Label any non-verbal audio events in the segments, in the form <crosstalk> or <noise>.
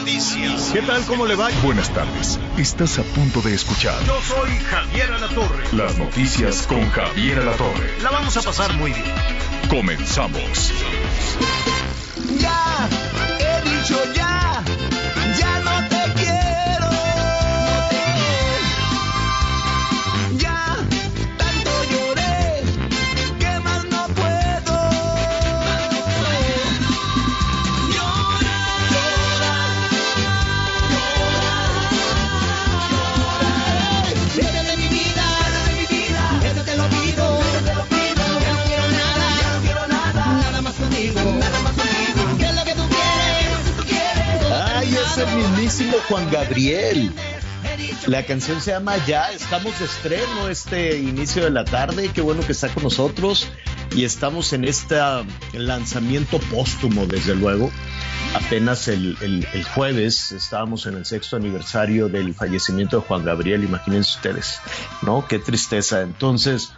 noticias. ¿Qué tal? ¿Cómo le va? Buenas tardes. Estás a punto de escuchar Yo soy Javier Alatorre. las noticias con Javier Alatorre. La vamos a pasar muy bien. Comenzamos. Ya, he dicho ya, ya mismísimo Juan Gabriel. La canción se llama Ya, estamos de estreno este inicio de la tarde, qué bueno que está con nosotros y estamos en este lanzamiento póstumo, desde luego. Apenas el, el- el jueves estábamos en el sexto aniversario del fallecimiento de Juan Gabriel, imagínense ustedes, ¿no? Qué tristeza. Entonces,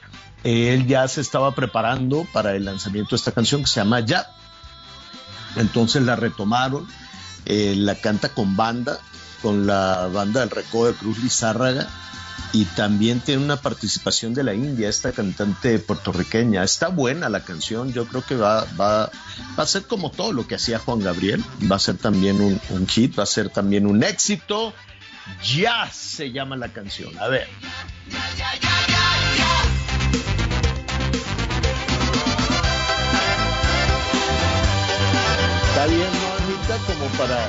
él ya se estaba preparando para el lanzamiento de esta canción que se llama Ya. Entonces la retomaron, eh, la canta con banda, con la banda del Recodo de Cruz Lizárraga, y también tiene una participación de la India, esta cantante puertorriqueña. Está buena la canción, yo creo que va, va, va a ser como todo lo que hacía Juan Gabriel, va a ser también un, hit, va a ser también un éxito. Ya se llama la canción, a ver. Está Como para...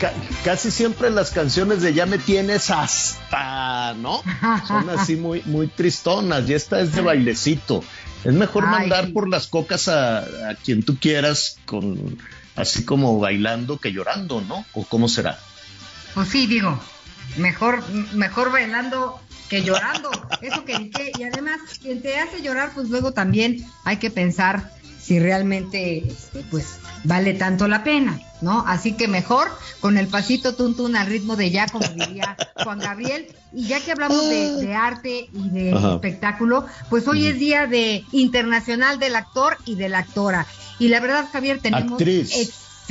ca- casi siempre las canciones de Ya me tienes hasta, ¿no? Son así muy, muy tristonas y esta es de bailecito. Es mejor Ay, mandar por las cocas a, a quien tú quieras con así como bailando que llorando, ¿no? ¿O cómo será? Pues sí, digo, mejor, mejor bailando que llorando. Eso que, que- y además, quien te hace llorar, pues luego también hay que pensar si realmente, este, pues, vale tanto la pena, ¿no? Así que mejor con el pasito tuntún al ritmo de ya, como diría Juan Gabriel. Y ya que hablamos de, de arte y de Ajá. espectáculo, pues hoy es día de internacional del actor y de la actora. Y la verdad, Javier, tenemos Actriz.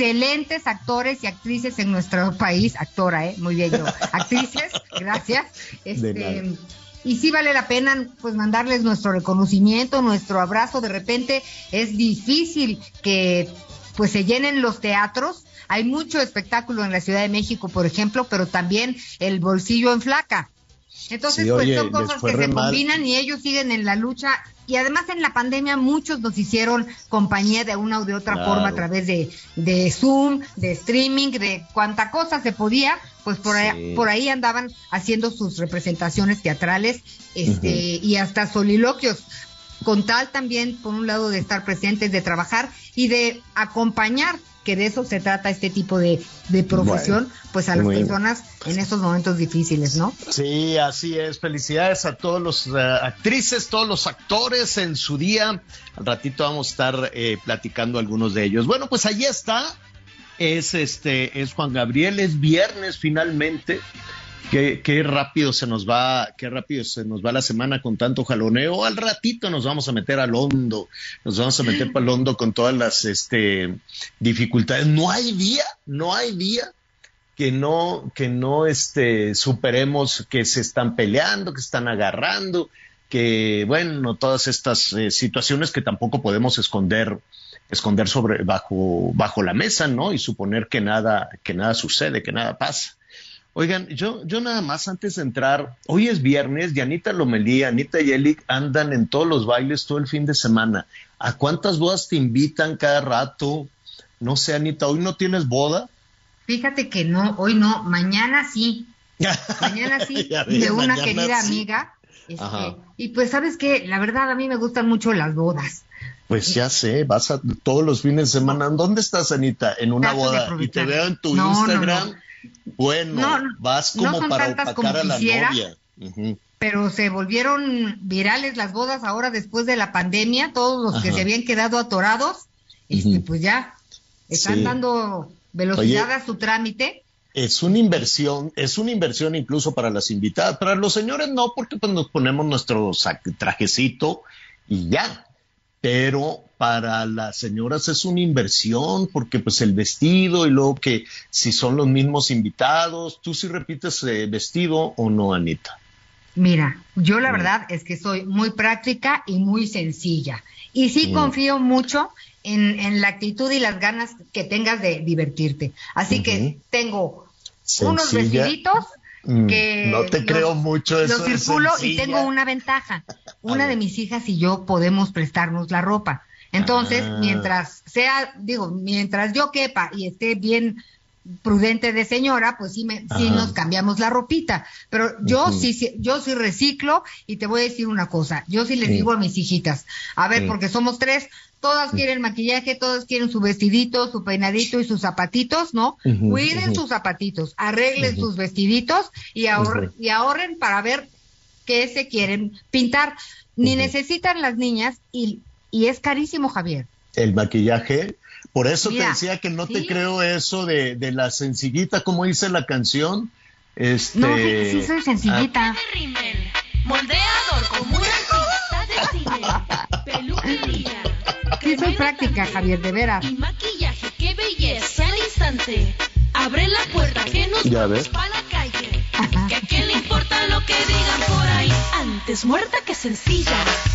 Excelentes actores y actrices en nuestro país, actora, ¿eh? Muy bien yo, <laughs> actrices, gracias. De Este, nada. y sí vale la pena pues mandarles nuestro reconocimiento, nuestro abrazo. De repente es difícil que pues se llenen los teatros. Hay mucho espectáculo en la Ciudad de México, por ejemplo, pero también el bolsillo en flaca. Entonces, Sí, pues son cosas que se combinan y ellos siguen en la lucha. Y además en la pandemia muchos nos hicieron compañía de una o de otra Claro. forma a través de, de Zoom, de streaming, de cuánta cosa se podía, pues por Sí. ahí, por ahí andaban haciendo sus representaciones teatrales este, y hasta soliloquios. Con tal también, por un lado, de estar presentes, de trabajar y de acompañar, que de eso se trata este tipo de, de profesión, Bueno, pues a las bien. personas en estos momentos difíciles, ¿no? Sí, así es. Felicidades a todos los eh, actrices, todos los actores en su día. Al ratito vamos a estar eh, platicando algunos de ellos. Bueno, pues ahí está. Es este, es Juan Gabriel, es viernes finalmente. Qué, qué rápido se nos va, qué rápido se nos va la semana con tanto jaloneo. Al ratito nos vamos a meter al hondo, nos vamos a meter para el hondo con todas las este, dificultades. No hay día, no hay día que no, que no este, superemos que se están peleando, que se están agarrando, que bueno, todas estas eh, situaciones que tampoco podemos esconder, esconder sobre, bajo, bajo la mesa, ¿no? Y suponer que nada, que nada sucede, que nada pasa. Oigan, yo, yo nada más antes de entrar, hoy es viernes y Anita Lomelí, Anita y Eli andan en todos los bailes todo el fin de semana. ¿A cuántas bodas te invitan cada rato? No sé, Anita, ¿hoy no tienes boda? Fíjate que no, hoy no, mañana sí. <laughs> Mañana sí, de una querida sí. amiga. este, y pues, ¿sabes qué? La verdad, a mí me gustan mucho las bodas. Pues ya sé, vas a todos los fines de semana. ¿Dónde estás, Anita? En una Trato boda. Y te veo en tu No, no, Instagram. no. Bueno, No, no, vas como para opacar como a la novia. Pero se volvieron virales las bodas ahora después de la pandemia, todos los que Ajá. se habían quedado atorados, este, pues ya están Sí. dando velocidad Oye. a su trámite. Es una inversión, es una inversión incluso para las invitadas. Para los señores no, porque pues nos ponemos nuestro trajecito y ya. Pero para las señoras es una inversión, porque pues el vestido y luego que si son los mismos invitados, ¿tú sí repites eh, vestido o no, Anita? Mira, yo la Mm. verdad es que soy muy práctica y muy sencilla. Y sí Mm. confío mucho en, en la actitud y las ganas que tengas de divertirte. Así que tengo unos vestiditos Mm, que no te los- creo mucho eso. De circulo y tengo una ventaja. Una de mis hijas y yo podemos prestarnos la ropa. Entonces, Ah. mientras sea, digo, mientras yo quepa y esté bien prudente de señora, pues sí, me, sí nos cambiamos la ropita. Pero yo sí, sí, yo sí reciclo y te voy a decir una cosa. Yo sí les Sí. digo a mis hijitas, a ver, Sí. porque somos tres, todas quieren maquillaje, todas quieren su vestidito, su peinadito y sus zapatitos, ¿no? Cuiden sus zapatitos, arreglen sus vestiditos y, ahorren, Ujú. y ahorren para ver qué se quieren pintar. Ni necesitan las niñas y, y es carísimo, Javier. El maquillaje. Por eso Mira, te decía que no te creo eso de, de la sencillita, como dice la canción. Este, No, sí, sí soy sencillita. rímel, moldeador como una artista de cine, peluquería, <laughs> Sí soy práctica, Javier, de veras. y maquillaje, qué belleza al instante. Abre la puerta que nos Ya vamos ves. pa' la calle. Que a quién le importa lo que digan por ahí. Antes muerta que sencilla.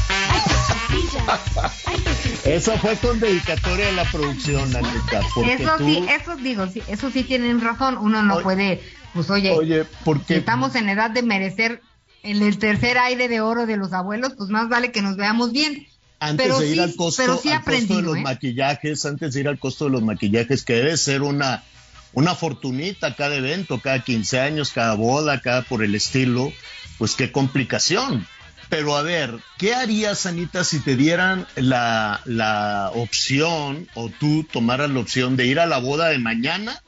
Ay, qué sencilla. Ay, qué sencilla. Esa fue con dedicatoria a la producción, Anita. Eso tú, sí, eso digo, sí, eso sí tienen razón. Uno no Oye, puede, pues oye, Oye, si porque estamos en edad de merecer el tercer aire de oro de los abuelos, pues más vale que nos veamos bien. antes pero de ir sí- al costo, pero sí al costo aprendido, de los ¿eh? maquillajes, antes de ir al costo de los maquillajes, que debe ser una, una fortunita cada evento, cada 15 años, cada boda, cada por el estilo, pues qué complicación. Pero a ver, ¿qué harías, Anita, si te dieran la, la opción o tú tomaras la opción de ir a la boda de mañana,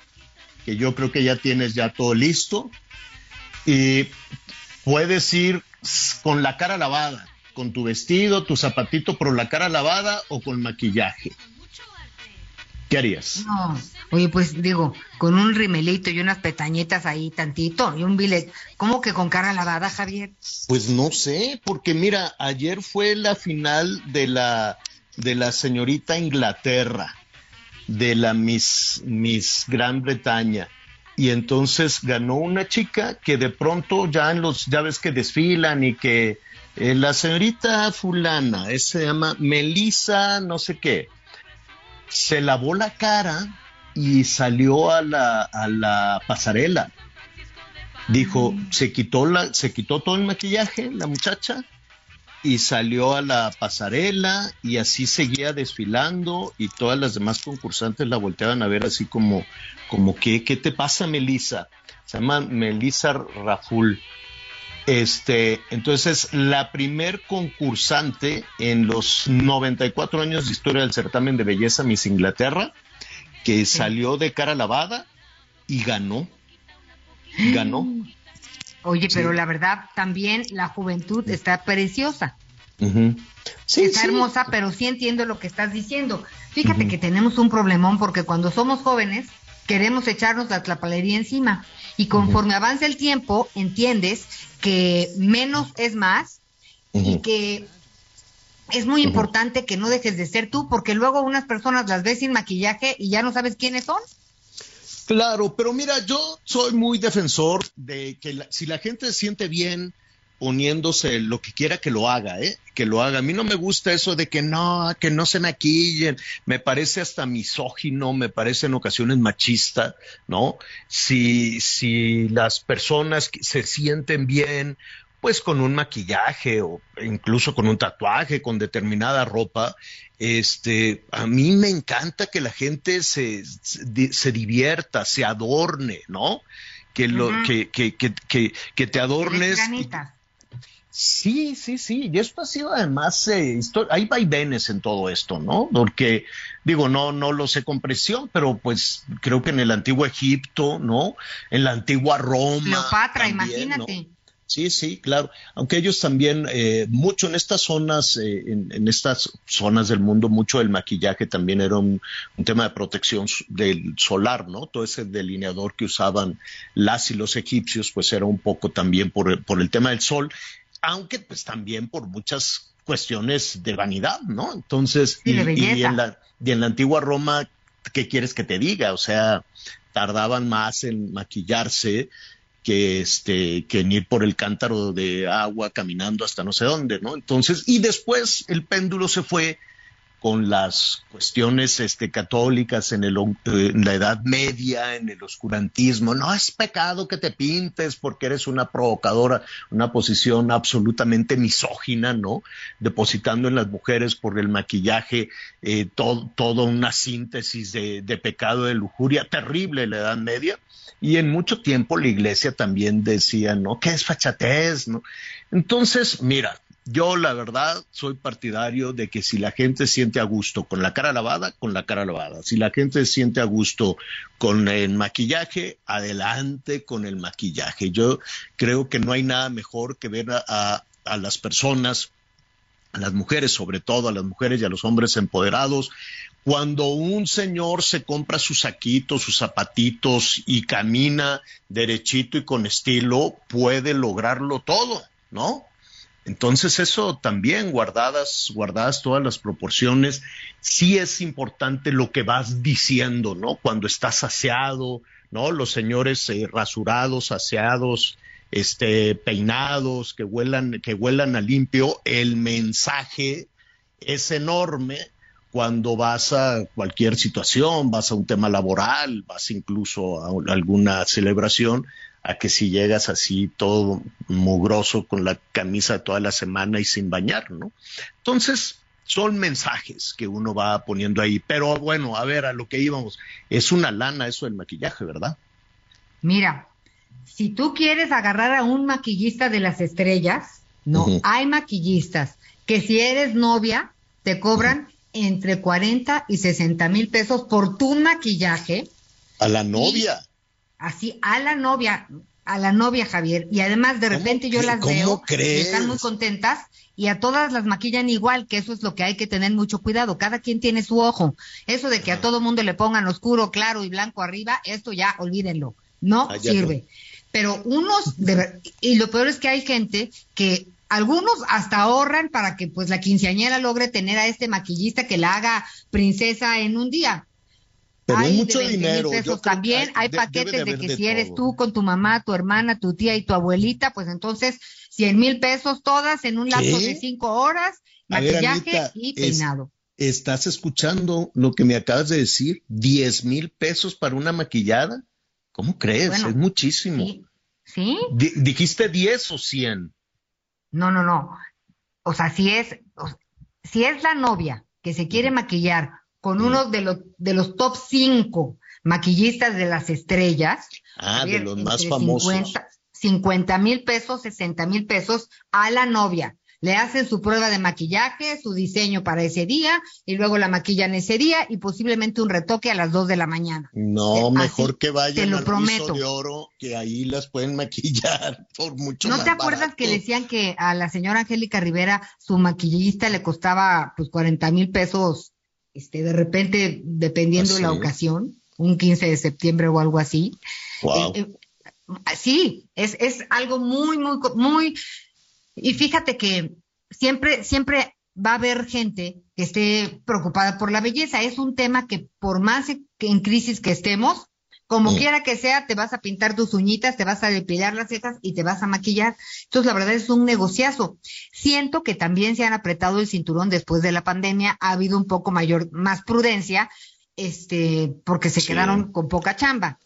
que yo creo que ya tienes ya todo listo, y puedes ir con la cara lavada, con tu vestido, tu zapatito, pero la cara lavada o con maquillaje? ¿Qué harías? No, oye, pues digo, con un rimelito y unas pestañitas ahí tantito y un billet, ¿cómo que con cara lavada, Javier? Pues no sé, porque mira, ayer fue la final de la de la señorita Inglaterra, de la Miss, Miss Gran Bretaña. Y entonces ganó una chica que de pronto ya en los, ya ves que desfilan y que eh, la señorita fulana, eh, se llama Melissa no sé qué, se lavó la cara y salió a la, a la pasarela. Dijo, se quitó la, se quitó todo el maquillaje, la muchacha, y salió a la pasarela y así seguía desfilando y todas las demás concursantes la volteaban a ver así como, como que, ¿qué te pasa, Melissa? Se llama Melissa Raful. Este, entonces, la primer concursante en los 94 años de historia del certamen de belleza Miss Inglaterra, que salió de cara lavada y ganó. Ganó. Oye, Sí. pero la verdad también la juventud está preciosa. Sí, está sí. hermosa, pero sí entiendo lo que estás diciendo. Fíjate que tenemos un problemón porque cuando somos jóvenes queremos echarnos la tlapalería encima. Y conforme avanza el tiempo entiendes que menos es más y que es muy importante que no dejes de ser tú porque luego unas personas las ves sin maquillaje y ya no sabes quiénes son. Claro, pero mira, yo soy muy defensor de que la- si la gente se siente bien poniéndose lo que quiera que lo haga, ¿eh? Que lo haga. A mí no me gusta eso de que no, que no se maquillen. Me parece hasta misógino, me parece en ocasiones machista, ¿no? Si, si las personas se sienten bien, pues con un maquillaje o incluso con un tatuaje, con determinada ropa, este, a mí me encanta que la gente se, se, di- se divierta, se adorne, ¿no? Que, lo, que, que, que, que, que te adornes. y-. Sí, sí, sí. Y esto ha sido además, eh, hay vaivenes en todo esto, ¿no? Porque, digo, no, no lo sé con presión, pero pues creo que en el antiguo Egipto, ¿no? En la antigua Roma. Cleopatra, también, ¿no? imagínate. Sí, sí, claro. Aunque ellos también, eh, mucho en estas zonas, eh, en, en estas zonas del mundo, mucho el maquillaje también era un, un tema de protección del solar, ¿no? Todo ese delineador que usaban las y los egipcios, pues era un poco también por el tema del sol, aunque pues también por muchas cuestiones de vanidad, ¿no? Entonces, y, en la, y en la antigua Roma, ¿qué quieres que te diga? O sea, tardaban más en maquillarse que este que en ir por el cántaro de agua caminando hasta no sé dónde, ¿no? Entonces, y después el péndulo se fue con las cuestiones este, católicas en, el, la Edad Media, en el oscurantismo. No es pecado que te pintes porque eres una provocadora, una posición absolutamente misógina, ¿no? Depositando en las mujeres por el maquillaje eh, todo, toda una síntesis de, de pecado, de lujuria terrible en la Edad Media. Y en mucho tiempo la iglesia también decía, ¿no? ¿Qué es fachatez? ¿no? Entonces, mira, yo la verdad soy partidario de que si la gente siente a gusto con la cara lavada, con la cara lavada. Si la gente siente a gusto con el maquillaje, adelante con el maquillaje. Yo creo que no hay nada mejor que ver a, las personas, a las mujeres sobre todo, a las mujeres y a los hombres empoderados, cuando un señor se compra sus saquitos, sus zapatitos y camina derechito y con estilo, puede lograrlo todo, ¿no? Entonces eso también, guardadas, guardadas todas las proporciones, sí es importante lo que vas diciendo, ¿no? Cuando estás aseado, ¿no? Los señores eh, rasurados, aseados, este, peinados, que huelan, que huelan a limpio, el mensaje es enorme cuando vas a cualquier situación, vas a un tema laboral, vas incluso a un- alguna celebración, a que si llegas así todo mugroso con la camisa toda la semana y sin bañar, ¿no? Entonces, son mensajes que uno va poniendo ahí. Pero bueno, a ver, a lo que íbamos, es una lana eso del maquillaje, ¿verdad? Mira, si tú quieres agarrar a un maquillista de las estrellas, no, hay maquillistas que si eres novia, te cobran entre 40 y 60 mil pesos por tu maquillaje, A la novia. Así a la novia, a la novia Javier, y además de ¿Cómo repente yo las veo y crees? están muy contentas y a todas las maquillan igual, que eso es lo que hay que tener mucho cuidado, cada quien tiene su ojo, eso de que a todo mundo le pongan oscuro, claro y blanco arriba, esto ya olvídenlo, no Ah, sirve. Pero unos, de y lo peor es que hay gente que algunos hasta ahorran para que pues la quinceañera logre tener a este maquillista que la haga princesa en un día. Pero hay mucho 20 mil dinero. pesos también. Hay paquetes de, que de si eres tú con tu mamá, tu hermana, tu tía y tu abuelita, pues entonces 100 mil pesos todas en un lapso ¿Qué? de cinco horas, ver, maquillaje Anita, y es- peinado. ¿Estás escuchando lo que me acabas de decir? ¿10 mil pesos para una maquillada? ¿Cómo crees? Bueno, es muchísimo. ¿Sí? ¿Sí? Di- ¿Dijiste 10 o 100? No, no, no. O sea, si es, o- si es la novia que se quiere maquillar con uno de los, de los top cinco maquillistas de las estrellas, Ah, de los más famosos. 50 50 mil pesos, 60 mil pesos a la novia. Le hacen su prueba de maquillaje, su diseño para ese día, y luego la maquillan ese día y posiblemente un retoque a las 2 de la mañana. No, Así mejor que vayan te lo al prometo. De oro, que ahí las pueden maquillar <laughs> por mucho ¿No más te acuerdas que decían que a la señora Angélica Rivera su maquillista le costaba pues 40 mil pesos, este, de repente, dependiendo de la ocasión, un 15 de septiembre o algo así? Wow. Eh, eh, sí, es, es algo muy, muy, muy. Y fíjate que siempre, siempre va a haber gente que esté preocupada por la belleza. Es un tema que por más en crisis que estemos, como quiera que sea, te vas a pintar tus uñitas, te vas a depilar las cejas y te vas a maquillar. Entonces, la verdad es un negociazo. Siento que también se han apretado el cinturón después de la pandemia, ha habido un poco mayor, más prudencia, este, porque se Sí. quedaron con poca chamba.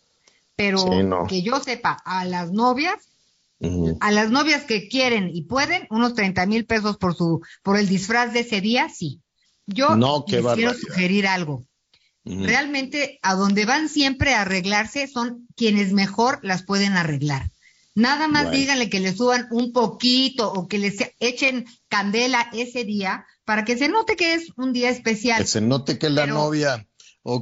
Pero Sí, no. que yo sepa, a las novias, a las novias que quieren y pueden, unos 30 mil pesos por su, por el disfraz de ese día, sí. Yo No, les quiero sugerir algo. Realmente a donde van siempre a arreglarse son quienes mejor las pueden arreglar. Nada más díganle que le suban un poquito o que les echen candela ese día para que se note que es un día especial. Que se note que es la Pero- novia.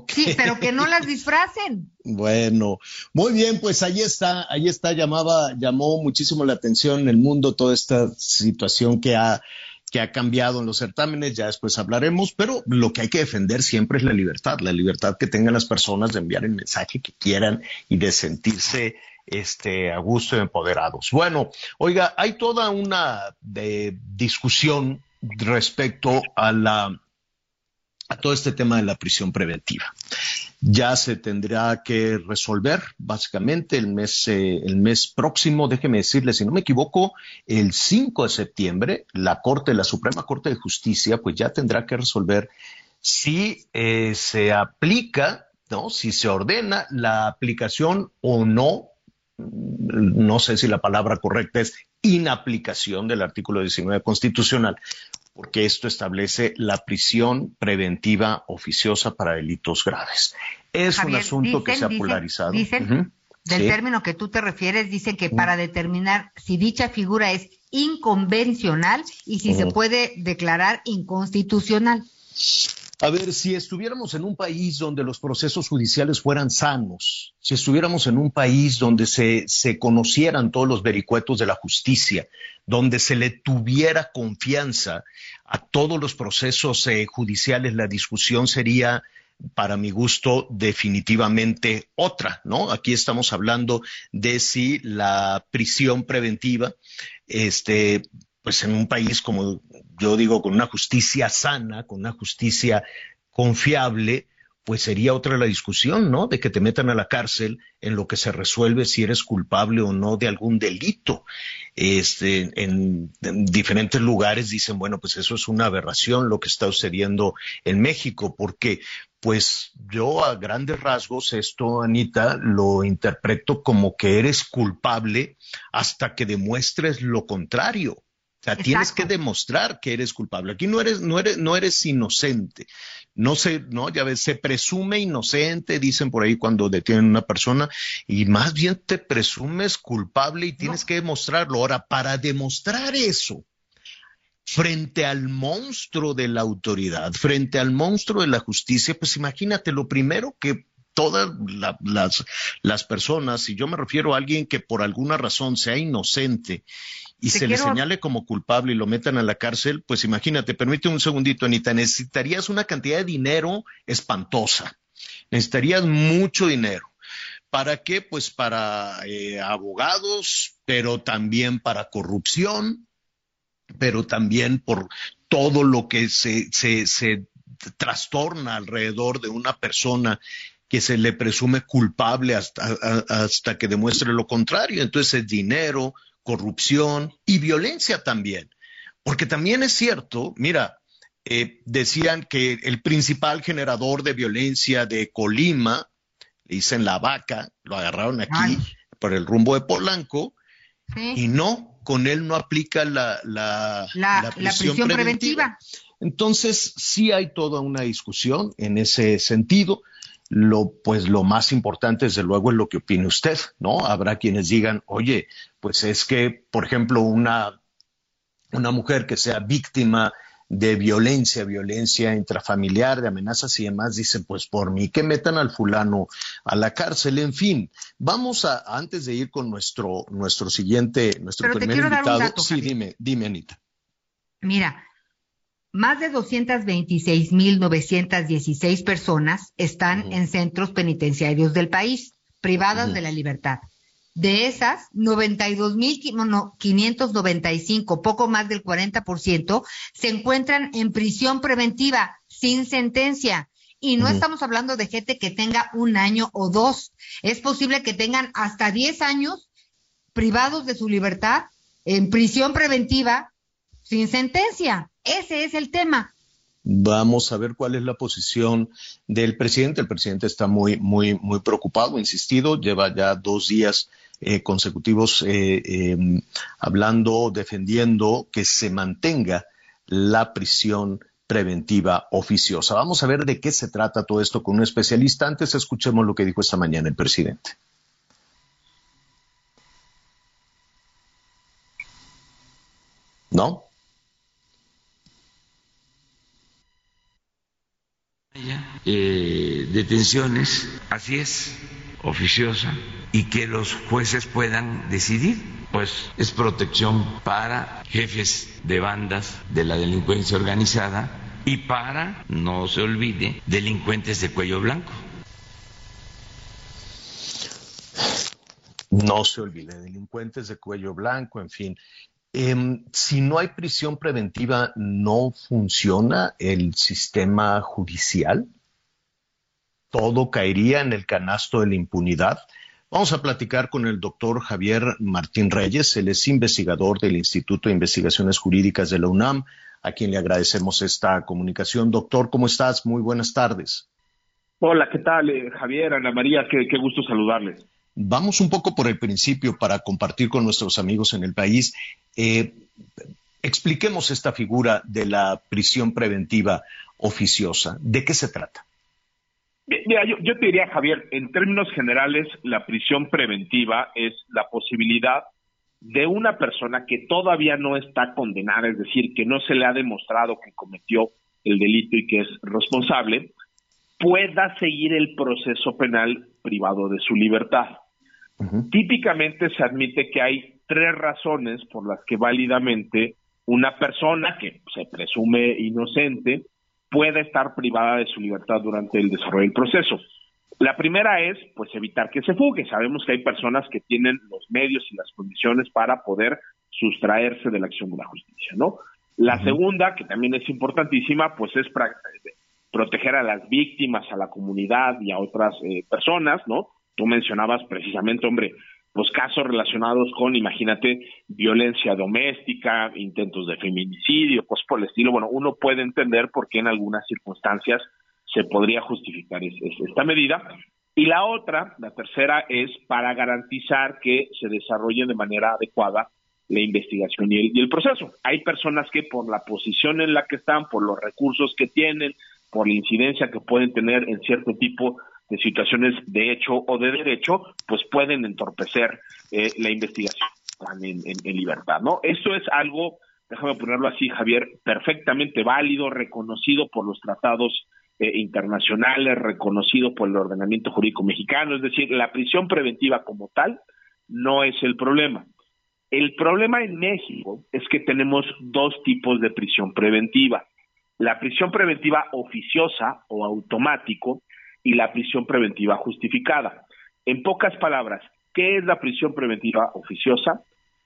Sí, pero que no las <laughs> disfracen. Bueno, muy bien, pues ahí está, ahí está, llamaba, llamó muchísimo la atención en el mundo toda esta situación que ha, que ha cambiado en los certámenes, ya después hablaremos, pero lo que hay que defender siempre es la libertad, la libertad que tengan las personas de enviar el mensaje que quieran y de sentirse este, a gusto y empoderados. Bueno, oiga, hay toda una de discusión respecto a la a todo este tema de la prisión preventiva. Ya se tendrá que resolver básicamente el mes, eh, el mes próximo, déjeme decirle, si no me equivoco, el 5 de septiembre, la Corte, la Suprema Corte de Justicia, pues ya tendrá que resolver si eh, se aplica, ¿no? Si se ordena la aplicación o no, no sé si la palabra correcta es inaplicación del artículo 19 constitucional, porque esto establece la prisión preventiva oficiosa para delitos graves. Es un asunto que se ha dicen- polarizado. dicen. Del Sí. término que tú te refieres, dicen que para determinar si dicha figura es inconvencional y si se puede declarar inconstitucional. A ver, si estuviéramos en un país donde los procesos judiciales fueran sanos, si estuviéramos en un país donde se, se conocieran todos los vericuetos de la justicia, donde se le tuviera confianza a todos los procesos eh, judiciales, la discusión sería, para mi gusto, definitivamente otra, ¿no? Aquí estamos hablando de si la prisión preventiva, este, pues en un país como yo digo, con una justicia sana, con una justicia confiable, pues sería otra la discusión, ¿no? De que te metan a la cárcel en lo que se resuelve si eres culpable o no de algún delito. Este, en, en diferentes lugares dicen, bueno, pues eso es una aberración lo que está sucediendo en México, porque pues yo a grandes rasgos esto, Anita, lo interpreto como que eres culpable hasta que demuestres lo contrario. O sea, tienes que demostrar que eres culpable. Aquí no eres, no eres, no eres inocente. No se, no, ya ves, se presume inocente, dicen por ahí cuando detienen a una persona, y más bien te presumes culpable y tienes que demostrarlo. Ahora, para demostrar eso, frente al monstruo de la autoridad, frente al monstruo de la justicia, pues imagínate, lo primero que todas la- las, las personas, y yo me refiero a alguien que por alguna razón sea inocente y Te se le señale como culpable y lo metan a la cárcel, pues imagínate, permíteme un segundito, Anita, necesitarías una cantidad de dinero espantosa, necesitarías mucho dinero. ¿Para qué? Pues para eh, abogados, pero también para corrupción, pero también por todo lo que se, se, se trastorna alrededor de una persona que se le presume culpable hasta, hasta que demuestre lo contrario. Entonces es dinero, corrupción y violencia también. Porque también es cierto, mira, eh, decían que el principal generador de violencia de Colima, le dicen la vaca, lo agarraron aquí Ay. por el rumbo de Polanco, Sí. y no, con él no aplica la, la, La, la prisión, preventiva. Entonces, sí hay toda una discusión en ese sentido. Lo, pues lo más importante, desde luego, es lo que opine usted, ¿no? Habrá quienes digan, oye, pues es que, por ejemplo, una, una mujer que sea víctima de violencia, violencia intrafamiliar, de amenazas y demás, dicen, pues por mí que metan al fulano a la cárcel, en fin. Vamos a, antes de ir con nuestro, nuestro siguiente, nuestro Pero primer invitado. dato, sí, Javier. dime, dime, Anita. Mira, más de 226.916 personas están en centros penitenciarios del país, privadas de la libertad. De esas, 92.595, poco más del 40%, se encuentran en prisión preventiva sin sentencia. Y no estamos hablando de gente que tenga un año o dos. Es posible que tengan hasta 10 años privados de su libertad en prisión preventiva sin sentencia. Ese es el tema. Vamos a ver cuál es la posición del presidente. El presidente está muy, muy, muy preocupado, insistido, lleva ya dos días eh, consecutivos eh, eh, hablando, defendiendo que se mantenga la prisión preventiva oficiosa. Vamos a ver de qué se trata todo esto con un especialista. Antes escuchemos lo que dijo esta mañana el presidente. ¿no? Eh, detenciones, así es, oficiosa, y que los jueces puedan decidir, pues es protección para jefes de bandas de la delincuencia organizada y para, no se olvide, delincuentes de cuello blanco. No se olvide, delincuentes de cuello blanco, en fin. Em, si no hay prisión preventiva, ¿no funciona el sistema judicial? ¿Todo caería en el canasto de la impunidad? Vamos a platicar con el doctor Javier Martín Reyes, él es investigador del Instituto de Investigaciones Jurídicas de la UNAM, a quien le agradecemos esta comunicación. Doctor, ¿cómo estás? Muy buenas tardes. Hola, ¿qué tal, eh, Javier, Ana María? Qué, qué gusto saludarles. Vamos un poco por el principio para compartir con nuestros amigos en el país. Eh, expliquemos esta figura de la prisión preventiva oficiosa. ¿De qué se trata? Mira, yo, yo, te diría, Javier, en términos generales, la prisión preventiva es la posibilidad de una persona que todavía no está condenada, es decir, que no se le ha demostrado que cometió el delito y que es responsable, pueda seguir el proceso penal privado de su libertad. Típicamente se admite que hay tres razones por las que válidamente una persona que se presume inocente puede estar privada de su libertad durante el desarrollo del proceso. La primera es, pues, evitar que se fugue. Sabemos que hay personas que tienen los medios y las condiciones para poder sustraerse de la acción de la justicia, ¿no? La segunda, que también es importantísima, pues es proteger a las víctimas, a la comunidad y a otras eh, personas, ¿no? Tú mencionabas precisamente, hombre, pues casos relacionados con, imagínate, violencia doméstica, intentos de feminicidio, pues por el estilo. Bueno, uno puede entender por qué en algunas circunstancias se podría justificar esta medida. Y la otra, la tercera, es para garantizar que se desarrolle de manera adecuada la investigación y el, proceso. Hay personas que por la posición en la que están, por los recursos que tienen, por la incidencia que pueden tener en cierto tipo de situaciones de hecho o de derecho, pues pueden entorpecer eh, la investigación en, en, libertad, ¿no? Esto es algo, déjame ponerlo así, Javier, perfectamente válido, reconocido por los tratados eh, internacionales, reconocido por el ordenamiento jurídico mexicano, es decir, la prisión preventiva como tal no es el problema. El problema en México es que tenemos dos tipos de prisión preventiva. La prisión preventiva oficiosa o automático, y la prisión preventiva justificada. En pocas palabras, ¿qué es la prisión preventiva oficiosa?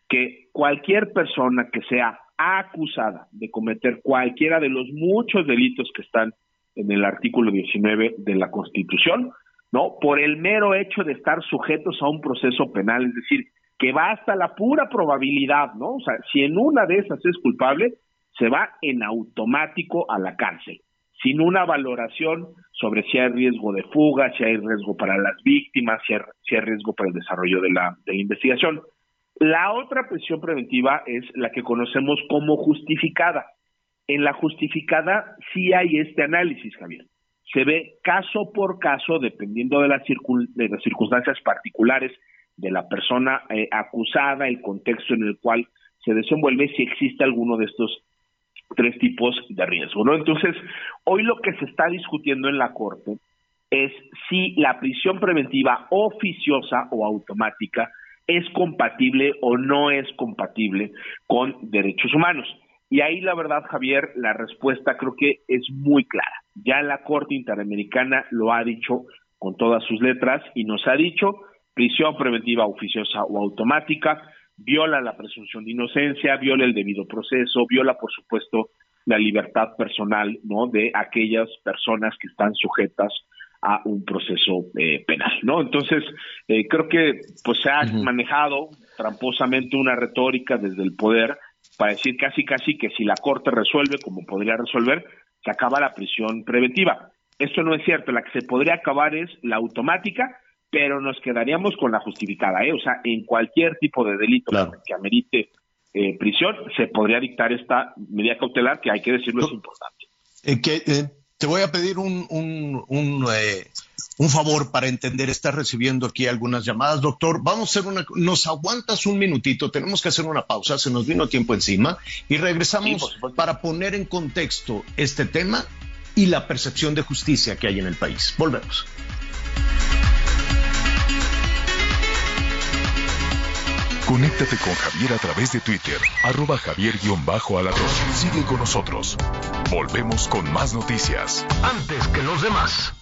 Que cualquier persona que sea acusada de cometer cualquiera de los muchos delitos que están en el artículo 19 de la Constitución, ¿no? Por el mero hecho de estar sujetos a un proceso penal, es decir, que va hasta la pura probabilidad, ¿no? O sea, si en una de esas es culpable, se va en automático a la cárcel sin una valoración sobre si hay riesgo de fuga, si hay riesgo para las víctimas, si hay, riesgo para el desarrollo de la, investigación. La otra prisión preventiva es la que conocemos como justificada. En la justificada sí hay este análisis, Javier. Se ve caso por caso, dependiendo de, las, de las circunstancias particulares de la persona eh, acusada, el contexto en el cual se desenvuelve, si existe alguno de estos tres tipos de riesgo, ¿no? Entonces, hoy lo que se está discutiendo en la Corte es si la prisión preventiva oficiosa o automática es compatible o no es compatible con derechos humanos. Y ahí la verdad, Javier, la respuesta creo que es muy clara. Ya la Corte Interamericana lo ha dicho con todas sus letras y nos ha dicho prisión preventiva oficiosa o automática viola la presunción de inocencia, viola el debido proceso, viola, por supuesto, la libertad personal, ¿no? De aquellas personas que están sujetas a un proceso eh, penal, ¿no? Entonces, eh, creo que pues se ha manejado tramposamente una retórica desde el poder para decir casi casi que si la Corte resuelve como podría resolver, se acaba la prisión preventiva. Esto no es cierto, la que se podría acabar es la automática pero nos quedaríamos con la justificada, ¿eh? O sea, en cualquier tipo de delito que amerite eh, prisión, se podría dictar esta medida cautelar que hay que decirlo es importante. Eh, que, te voy a pedir un, un, un, eh, un favor para entender. Estás recibiendo aquí algunas llamadas. Doctor, vamos a hacer una. Nos aguantas un minutito. Tenemos que hacer una pausa. Se nos vino tiempo encima. Y regresamos para poner en contexto este tema y la percepción de justicia que hay en el país. Volvemos. Conéctate con Javier a través de Twitter, arroba javier-alatón. Sigue con nosotros. Volvemos con más noticias. Antes que los demás.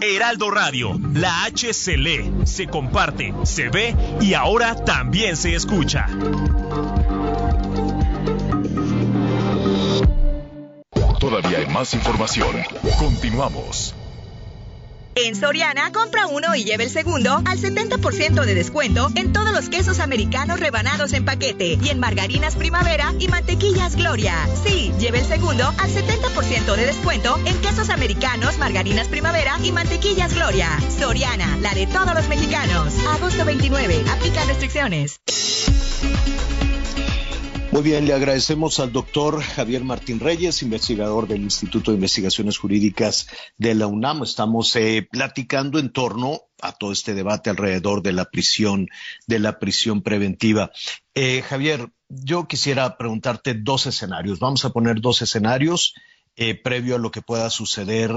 Heraldo Radio, la H se lee, se comparte, se ve y ahora también se escucha. Todavía hay más información. Continuamos. En Soriana, compra uno y lleve el segundo al 70% de descuento en todos los quesos americanos rebanados en paquete y en margarinas primavera y mantequillas Gloria. Sí, lleve el segundo al 70% de descuento en quesos americanos, margarinas primavera y mantequillas Gloria. Soriana, la de todos los mexicanos. Agosto 29. Aplica restricciones. Muy bien, le agradecemos al doctor Javier Martín Reyes, investigador del Instituto de Investigaciones Jurídicas de la UNAM. Estamos eh, platicando en torno a todo este debate alrededor de la prisión, de la prisión preventiva. Eh, Javier, yo quisiera preguntarte dos escenarios. Vamos a poner dos escenarios eh, previo a lo que pueda suceder,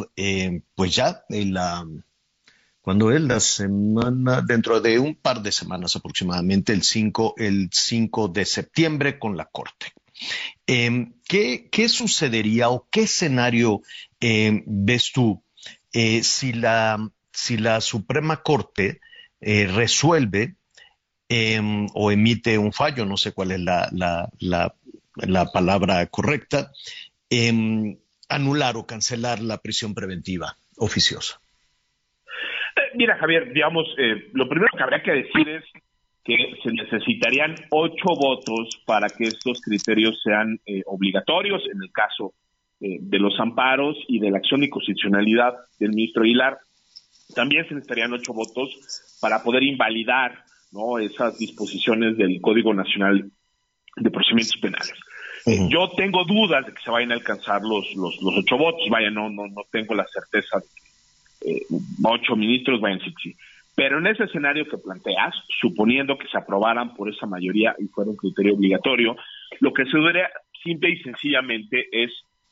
pues ya en la cuando es la semana, dentro de un par de semanas aproximadamente, el 5, el 5 de septiembre con la Corte. Em, ¿qué, ¿qué, sucedería o qué escenario em, ves tú eh, si, la, si la Suprema Corte eh, resuelve em, o emite un fallo, no sé cuál es la, la, la, la palabra correcta, anular o cancelar la prisión preventiva oficiosa? <laughs> mira, Javier, digamos, eh, lo primero que habría que decir es que se necesitarían ocho votos para que estos criterios sean eh, obligatorios en el caso eh, de los amparos y de la acción de constitucionalidad del ministro Aguilar. También se necesitarían ocho votos para poder invalidar ¿no? esas disposiciones del Código Nacional de Procedimientos Penales. Yo tengo dudas de que se vayan a alcanzar los, los, los ocho votos, vaya, no, no, no tengo la certeza de que eh, ocho ministros vayan sí. Pero en ese escenario que planteas, suponiendo que se aprobaran por esa mayoría y fuera un criterio obligatorio, lo que sucedería simple y sencillamente es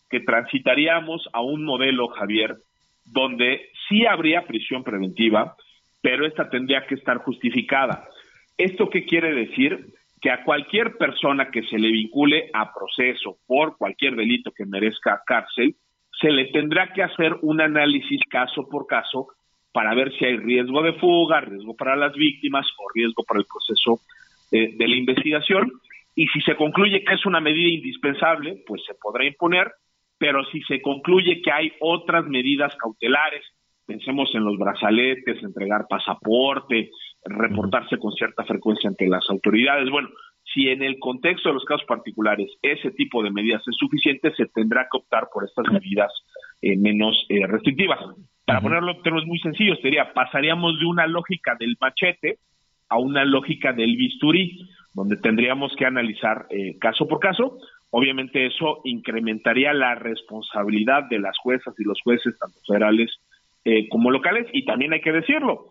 que transitaríamos a un modelo, Javier, donde sí habría prisión preventiva, pero esta tendría que estar justificada. ¿Esto qué quiere decir? Que a cualquier persona que se le vincule a proceso por cualquier delito que merezca cárcel, se le tendrá que hacer un análisis caso por caso para ver si hay riesgo de fuga, riesgo para las víctimas o riesgo para el proceso eh, de la investigación. Y si se concluye que es una medida indispensable, pues se podrá imponer, pero si se concluye que hay otras medidas cautelares, pensemos en los brazaletes, entregar pasaporte, reportarse con cierta frecuencia ante las autoridades, bueno, si en el contexto de los casos particulares ese tipo de medidas es suficiente, se tendrá que optar por estas medidas eh, menos eh, restrictivas. Para ponerlo en términos muy sencillos, sería, pasaríamos de una lógica del machete a una lógica del bisturí, donde tendríamos que analizar eh, caso por caso. Obviamente eso incrementaría la responsabilidad de las juezas y los jueces, tanto federales como locales, y también hay que decirlo,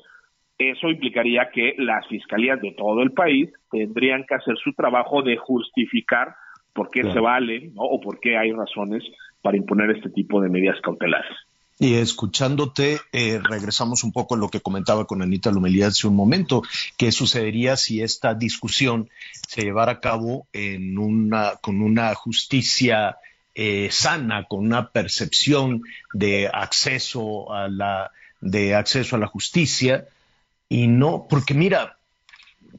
eso implicaría que las fiscalías de todo el país tendrían que hacer su trabajo de justificar por qué se vale o por qué hay razones para imponer este tipo de medidas cautelares. Y escuchándote, eh, regresamos un poco a lo que comentaba con Anita Lomelía hace un momento. ¿Qué sucedería si esta discusión se llevara a cabo en una, con una justicia eh, sana, con una percepción de acceso a la, de acceso a la justicia? Y no, porque mira,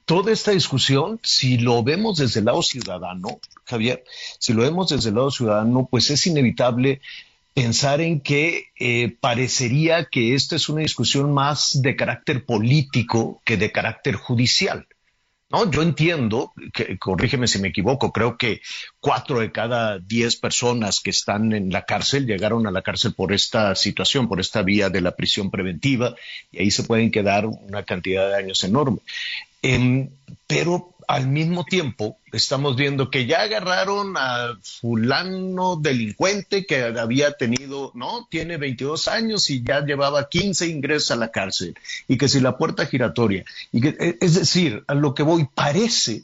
toda esta discusión, si lo vemos desde el lado ciudadano, Javier, si lo vemos desde el lado ciudadano, pues es inevitable pensar en que eh, parecería que esta es una discusión más de carácter político que de carácter judicial. No, yo entiendo, que, corrígeme si me equivoco, creo que cuatro de cada diez personas que están en la cárcel llegaron a la cárcel por esta situación, por esta vía de la prisión preventiva, y ahí se pueden quedar una cantidad de años enorme. Em, pero al mismo tiempo estamos viendo que ya agarraron a fulano delincuente que había tenido, no, tiene 22 años y ya llevaba 15 ingresos a la cárcel y que si la puerta giratoria y que e, es decir, a lo que voy parece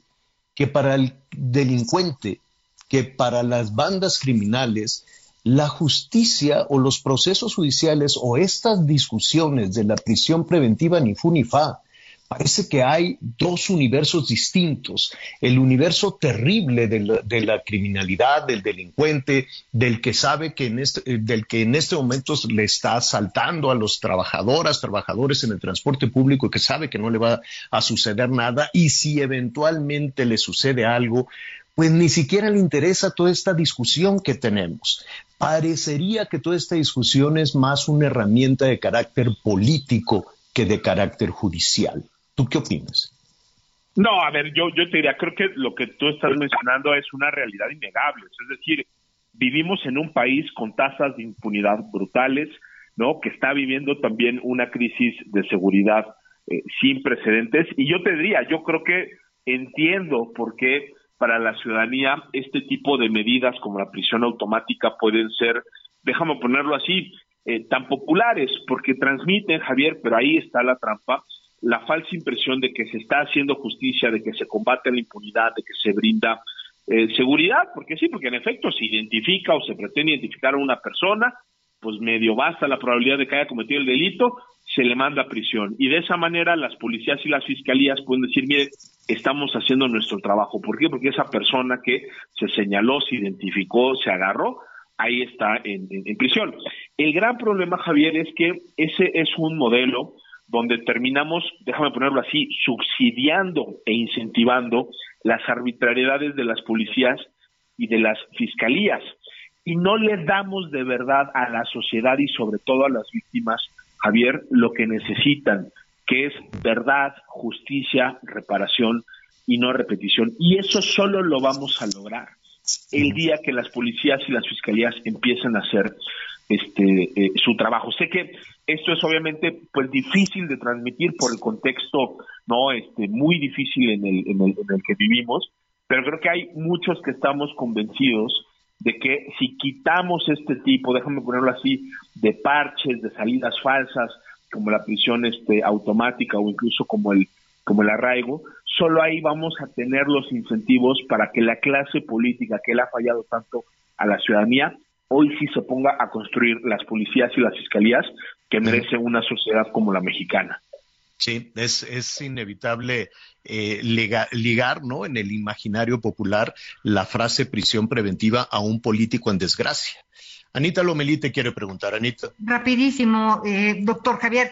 que para el delincuente, que para las bandas criminales la justicia o los procesos judiciales o estas discusiones de la prisión preventiva ni fu ni fa parece que hay dos universos distintos. El universo terrible de la, criminalidad, del delincuente, del que sabe que en este, eh, del que en este momento le está asaltando a los trabajadoras, trabajadores en el transporte público que sabe que no le va a suceder nada y si eventualmente le sucede algo, pues ni siquiera le interesa toda esta discusión que tenemos. Parecería que toda esta discusión es más una herramienta de carácter político que de carácter judicial. ¿Tú qué opinas? No, a ver, yo, yo te diría, creo que lo que tú estás mencionando es una realidad innegable. Es decir, vivimos en un país con tasas de impunidad brutales, ¿no? Que está viviendo también una crisis de seguridad eh, sin precedentes. Y yo te diría, yo creo que entiendo por qué para la ciudadanía este tipo de medidas como la prisión automática pueden ser, déjame ponerlo así, eh, tan populares, porque transmiten, Javier, pero ahí está la trampa, la falsa impresión de que se está haciendo justicia, de que se combate la impunidad, de que se brinda eh, seguridad, porque sí, porque en efecto se identifica o se pretende identificar a una persona, pues medio basta la probabilidad de que haya cometido el delito, se le manda a prisión. Y de esa manera las policías y las fiscalías pueden decir, mire, estamos haciendo nuestro trabajo. ¿Por qué? Porque esa persona que se señaló, se identificó, se agarró, ahí está en prisión. El gran problema, Javier, es que ese es un modelo donde terminamos, déjame ponerlo así, subsidiando e incentivando las arbitrariedades de las policías y de las fiscalías. Y no le damos de verdad a la sociedad y sobre todo a las víctimas, Javier, lo que necesitan, que es verdad, justicia, reparación y no repetición. Y eso solo lo vamos a lograr el día que las policías y las fiscalías empiecen a hacer este eh, su trabajo. Sé que esto es obviamente pues difícil de transmitir por el contexto no este muy difícil en el, en el, en el que vivimos, pero creo que hay muchos que estamos convencidos de que si quitamos este tipo, déjame ponerlo así, de parches, de salidas falsas, como la prisión este automática o incluso como el como el arraigo, solo ahí vamos a tener los incentivos para que la clase política que le ha fallado tanto a la ciudadanía hoy sí se ponga a construir las policías y las fiscalías que merece una sociedad como la mexicana. Sí, es, es inevitable eh, ligar, ¿no? En el imaginario popular la frase prisión preventiva a un político en desgracia. Anita Lomelí te quiere preguntar, Anita. Rapidísimo, eh, doctor Javier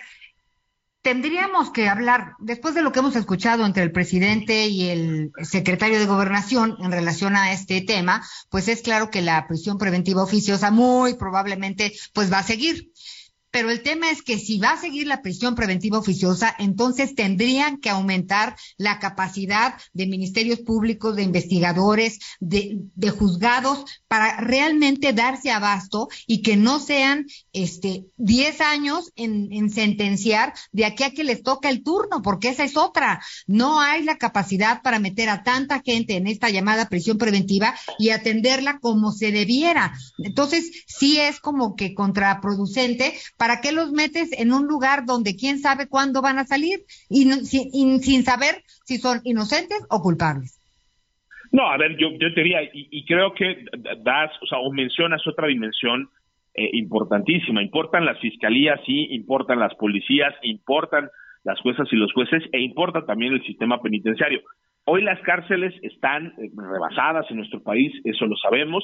tendríamos que hablar, después de lo que hemos escuchado entre el presidente y el secretario de Gobernación en relación a este tema, pues es claro que la prisión preventiva oficiosa muy probablemente pues va a seguir pero el tema es que si va a seguir la prisión preventiva oficiosa, entonces tendrían que aumentar la capacidad de ministerios públicos, de investigadores, de, juzgados, para realmente darse abasto y que no sean este 10 años en, en sentenciar de aquí a que les toca el turno, porque esa es otra. No hay la capacidad para meter a tanta gente en esta llamada prisión preventiva y atenderla como se debiera. Entonces, sí es como que contraproducente ¿para qué los metes en un lugar donde quién sabe cuándo van a salir y, sin, saber si son inocentes o culpables? No, a ver, yo, yo te diría, y, creo que das, o sea, o mencionas otra dimensión eh, importantísima. Importan las fiscalías, sí, importan las policías, importan las juezas y los jueces, e importa también el sistema penitenciario. Hoy las cárceles están eh, rebasadas en nuestro país, eso lo sabemos,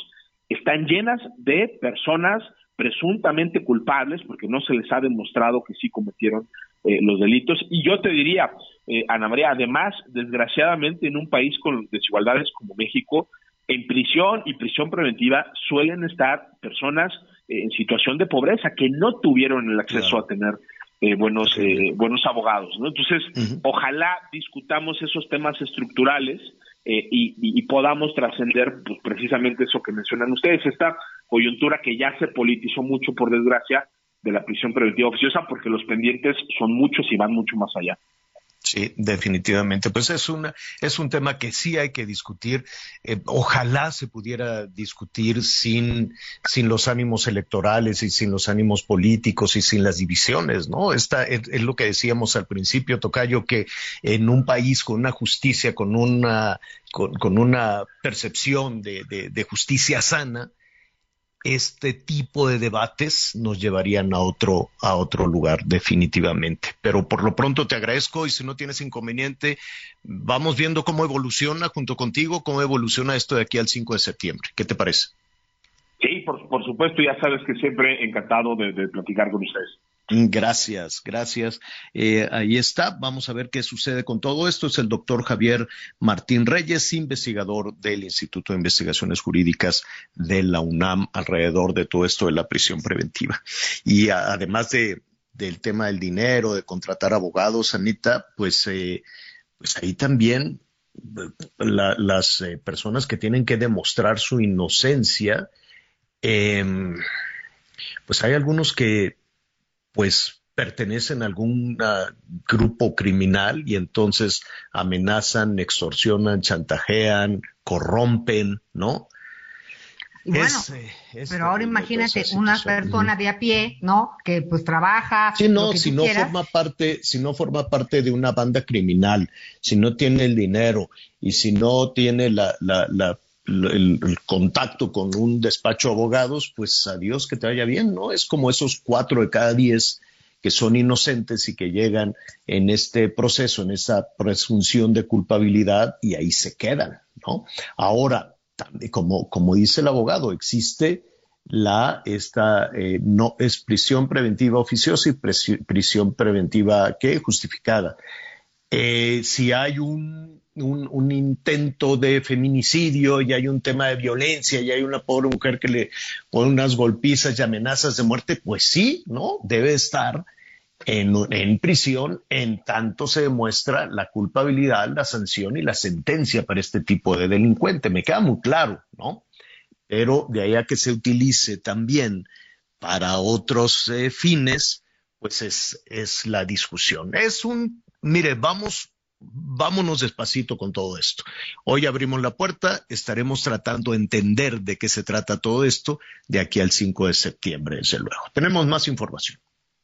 están llenas de personas presuntamente culpables, porque no se les ha demostrado que sí cometieron eh, los delitos. Y yo te diría, eh, Ana María, además, desgraciadamente en un país con desigualdades como México, en prisión y prisión preventiva suelen estar personas eh, en situación de pobreza que no tuvieron el acceso a tener buenos buenos abogados, ¿no? Entonces, ojalá discutamos esos temas estructurales eh, y, podamos trascender pues, precisamente eso que mencionan ustedes, esta coyuntura que ya se politizó mucho, por desgracia, de la prisión preventiva oficiosa, porque los pendientes son muchos y van mucho más allá. Sí, definitivamente. Pues es una, es un tema que sí hay que discutir. Eh, ojalá se pudiera discutir sin, sin los ánimos electorales y sin los ánimos políticos y sin las divisiones, ¿no? Esta es, es lo que decíamos al principio, Tocayo, que en un país con una justicia, con una, con, con una percepción de, de, de justicia sana, este tipo de debates nos llevarían a otro, a otro lugar, definitivamente. Pero por lo pronto te agradezco y si no tienes inconveniente, vamos viendo cómo evoluciona junto contigo, cómo evoluciona esto de aquí al 5 de septiembre. ¿Qué te parece? Sí, por, por supuesto, ya sabes que siempre encantado de, de platicar con ustedes. Gracias, gracias. Eh, ahí está. Vamos a ver qué sucede con todo esto. Es el doctor Javier Martín Reyes, investigador del Instituto de Investigaciones Jurídicas de la UNAM alrededor de todo esto de la prisión preventiva. Y además de, del tema del dinero, de contratar abogados, Anita, pues, eh, pues ahí también la, las eh, personas que tienen que demostrar su inocencia, em, pues hay algunos que pues pertenecen a algún uh, grupo criminal y entonces amenazan, extorsionan, chantajean, corrompen, ¿no? Y bueno, es, eh, es pero ahora imagínate una persona de a pie, ¿no? Que pues trabaja. Sí, no, si no quieras. forma parte, si no forma parte de una banda criminal, si no tiene el dinero y si no tiene la, la, la el, contacto con un despacho de abogados, pues adiós que te vaya bien, ¿no? Es como esos cuatro de cada diez que son inocentes y que llegan en este proceso, en esa presunción de culpabilidad y ahí se quedan, ¿no? Ahora, como, dice el abogado, existe la, esta, eh, no, es prisión preventiva oficiosa y prisión preventiva, ¿qué? Justificada. Eh, si hay un un, intento de feminicidio y hay un tema de violencia y hay una pobre mujer que le pone unas golpizas y amenazas de muerte, pues sí, ¿no? Debe estar en, en prisión en tanto se demuestra la culpabilidad, la sanción y la sentencia para este tipo de delincuente. Me queda muy claro, ¿no? Pero de ahí a que se utilice también para otros eh, fines, pues es, es la discusión. Es un, mire, vamos vámonos despacito con todo esto. Hoy abrimos la puerta, estaremos tratando de entender de qué se trata todo esto de aquí al 5 de septiembre, desde luego. Tenemos más información.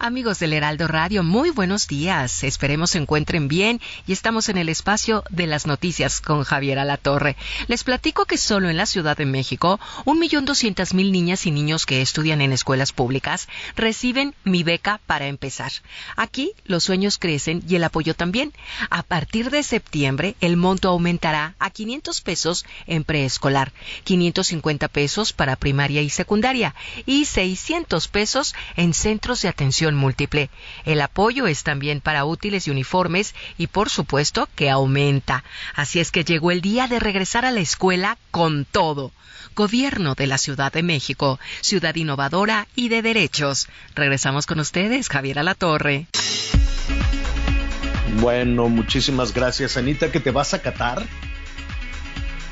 Amigos del Heraldo Radio, muy buenos días. Esperemos se encuentren bien y estamos en el espacio de las noticias con Javier Alatorre. Les platico que solo en la Ciudad de México, un millón doscientas mil niñas y niños que estudian en escuelas públicas reciben mi beca para empezar. Aquí los sueños crecen y el apoyo también. A partir de septiembre, el monto aumentará a 500 pesos en preescolar, 550 pesos para primaria y secundaria y 600 pesos en centros de atención múltiple. El apoyo es también para útiles y uniformes y por supuesto que aumenta. Así es que llegó el día de regresar a la escuela con todo. Gobierno de la Ciudad de México, ciudad innovadora y de derechos. Regresamos con ustedes, Javier Alatorre. Bueno, muchísimas gracias, Anita, que te vas a Qatar.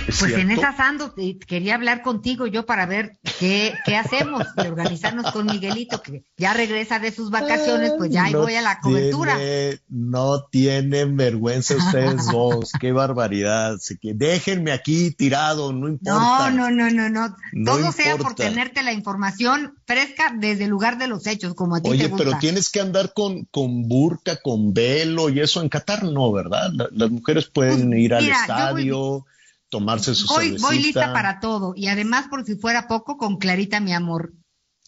Pues cierto? en esas ando, quería hablar contigo yo para ver qué, qué hacemos de organizarnos con Miguelito, que ya regresa de sus vacaciones, pues ya ahí no voy a la cobertura. Tiene, no tienen vergüenza ustedes <laughs> dos, qué barbaridad. Déjenme aquí tirado, no importa. No, no, no, no, no. No Todo sea por tenerte la información fresca desde el lugar de los hechos, como a ti te Oye, gusta. pero tienes que andar con, con burka, con velo y eso en Qatar no, ¿verdad? La- las mujeres pueden ir al Pues, mira, yo estadio, tomarse su Voy, cervecita. voy lista para todo. Y además, por si fuera poco, con Clarita, mi amor.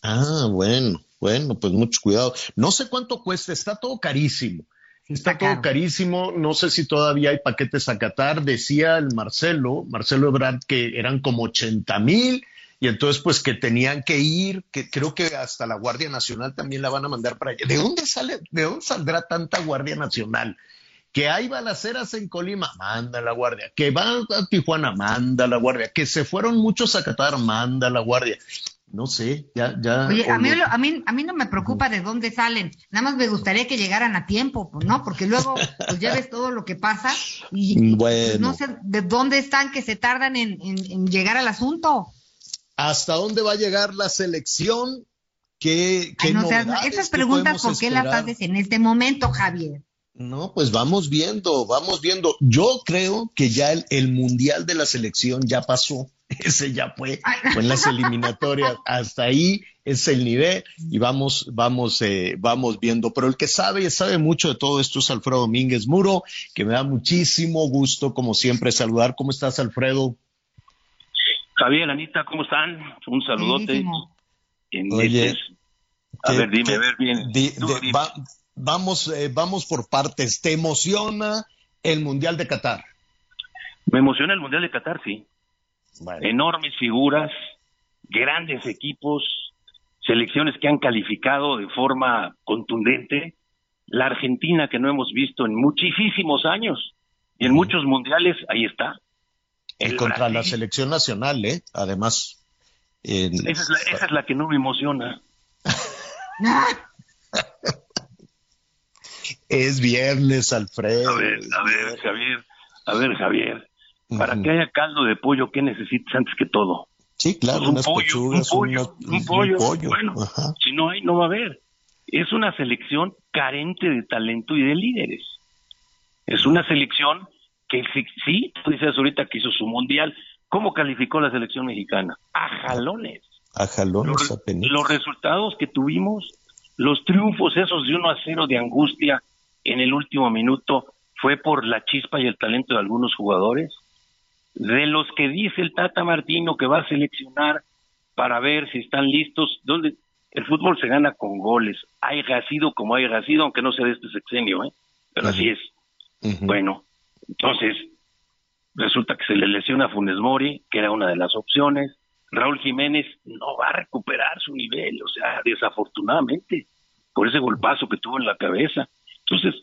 Ah, bueno, bueno, pues mucho cuidado. No sé cuánto cuesta, está todo carísimo. Está, todo carísimo, no sé si todavía hay paquetes a Qatar. Decía el Marcelo, Marcelo Ebrard, que eran como 80 mil y entonces pues que tenían que ir, que creo que hasta la Guardia Nacional también la van a mandar para allá. ¿De dónde sale, de dónde saldrá tanta Guardia Nacional? Que hay balaceras en Colima, manda la guardia. Que va a Tijuana, manda la guardia. Que se fueron muchos a Qatar, manda la guardia. No sé, ya, ya. Oye, o a mí, a, mí, a mí no me preocupa de dónde salen, nada más me gustaría que llegaran a tiempo, pues, ¿no? Porque luego pues ya ves todo lo que pasa y Bueno. pues, no sé de dónde están que se tardan en, en- en llegar al asunto. ¿Hasta dónde va a llegar la selección? ¿Qué, qué Ay, no novedades? esas ¿Qué preguntas, ¿por qué las haces en este momento, Javier? No, pues vamos viendo, vamos viendo. Yo creo que ya el, el Mundial de la Selección ya pasó. <laughs> Ese ya fue, fue en las eliminatorias. <laughs> Hasta ahí es el nivel y vamos, vamos, eh, vamos viendo. Pero el que sabe, sabe mucho de todo esto es Alfredo Domínguez Muro, que me da muchísimo gusto, como siempre, saludar. ¿Cómo estás, Alfredo? Javier, Anita, ¿cómo están? Un saludote. Oye, a ¿qué- ver, dime, qué- a ver, bien. di- Tú de- dime. va- vamos, eh, vamos por partes. ¿Te emociona el Mundial de Qatar? Me emociona el Mundial de Qatar, sí. Enormes figuras, grandes equipos, selecciones que han calificado de forma contundente. La Argentina que no hemos visto en muchísimos años y en muchos mundiales, ahí está. Y El contra la Brasil. selección nacional, ¿eh? Además. Esa es, la, esa es la que no me emociona. <laughs> Es viernes, Alfredo. A ver, a ver, Javier, a ver, Javier, para que haya caldo de pollo, ¿qué necesitas antes que todo? Sí, claro, Pues un unas pollo, pechugas, un pollo, una- un pollo. pollo. Bueno, Ajá. si no hay, no va a haber. Es una selección carente de talento y de líderes. Es una selección que sí, tú dices ahorita que hizo su mundial. ¿Cómo calificó la selección mexicana? A jalones. A jalones apenas. Los resultados que tuvimos, los triunfos esos de 1 a 0 de angustia en el último minuto, fue por la chispa y el talento de algunos jugadores. De los que dice el Tata Martino que va a seleccionar para ver si están listos, donde el fútbol se gana con goles, haya sido como haya sido, aunque no sea de este sexenio, ¿eh? pero así es. Bueno, entonces resulta que se le lesiona a Funes Mori, que era una de las opciones. Raúl Jiménez no va a recuperar su nivel, o sea, desafortunadamente, por ese golpazo que tuvo en la cabeza. Entonces,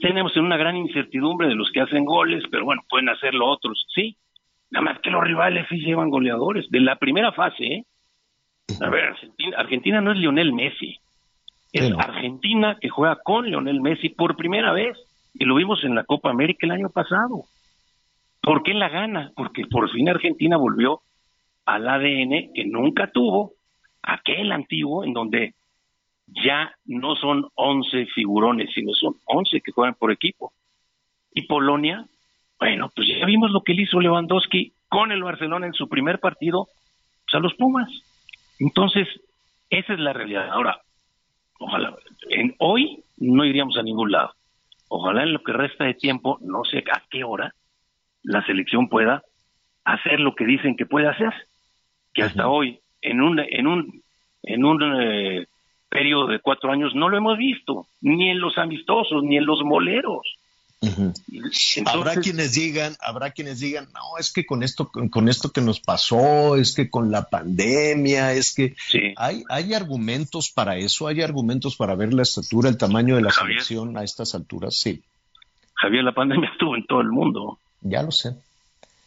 tenemos en una gran incertidumbre de los que hacen goles, pero bueno, pueden hacerlo otros, sí. Nada más que los rivales sí llevan goleadores. De la primera fase, ¿eh? A ver, Argentina, Argentina no es Lionel Messi. Es Argentina que juega con Lionel Messi por primera vez. Y lo vimos en la Copa América el año pasado. ¿Por qué la gana? Porque por fin Argentina volvió al ADN que nunca tuvo, aquel antiguo, en donde ya no son 11 figurones, sino son 11 que juegan por equipo. Y Polonia, bueno, pues ya vimos lo que le hizo Lewandowski con el Barcelona en su primer partido pues a los Pumas. Entonces, esa es la realidad. Ahora, ojalá, en, hoy no iríamos a ningún lado. Ojalá en lo que resta de tiempo, no sé a qué hora, la selección pueda hacer lo que dicen que puede hacer. Que hasta hoy, en un, en un, en un eh, periodo de cuatro años, no lo hemos visto, ni en los amistosos, ni en los moleros. habrá quienes digan, habrá quienes digan, no, es que con esto, con, con esto que nos pasó, es que con la pandemia, es que hay, hay argumentos para eso, hay argumentos para ver la estatura, el tamaño de la Javier. selección a estas alturas, sí, Javier, la pandemia <laughs> estuvo en todo el mundo. ya lo sé.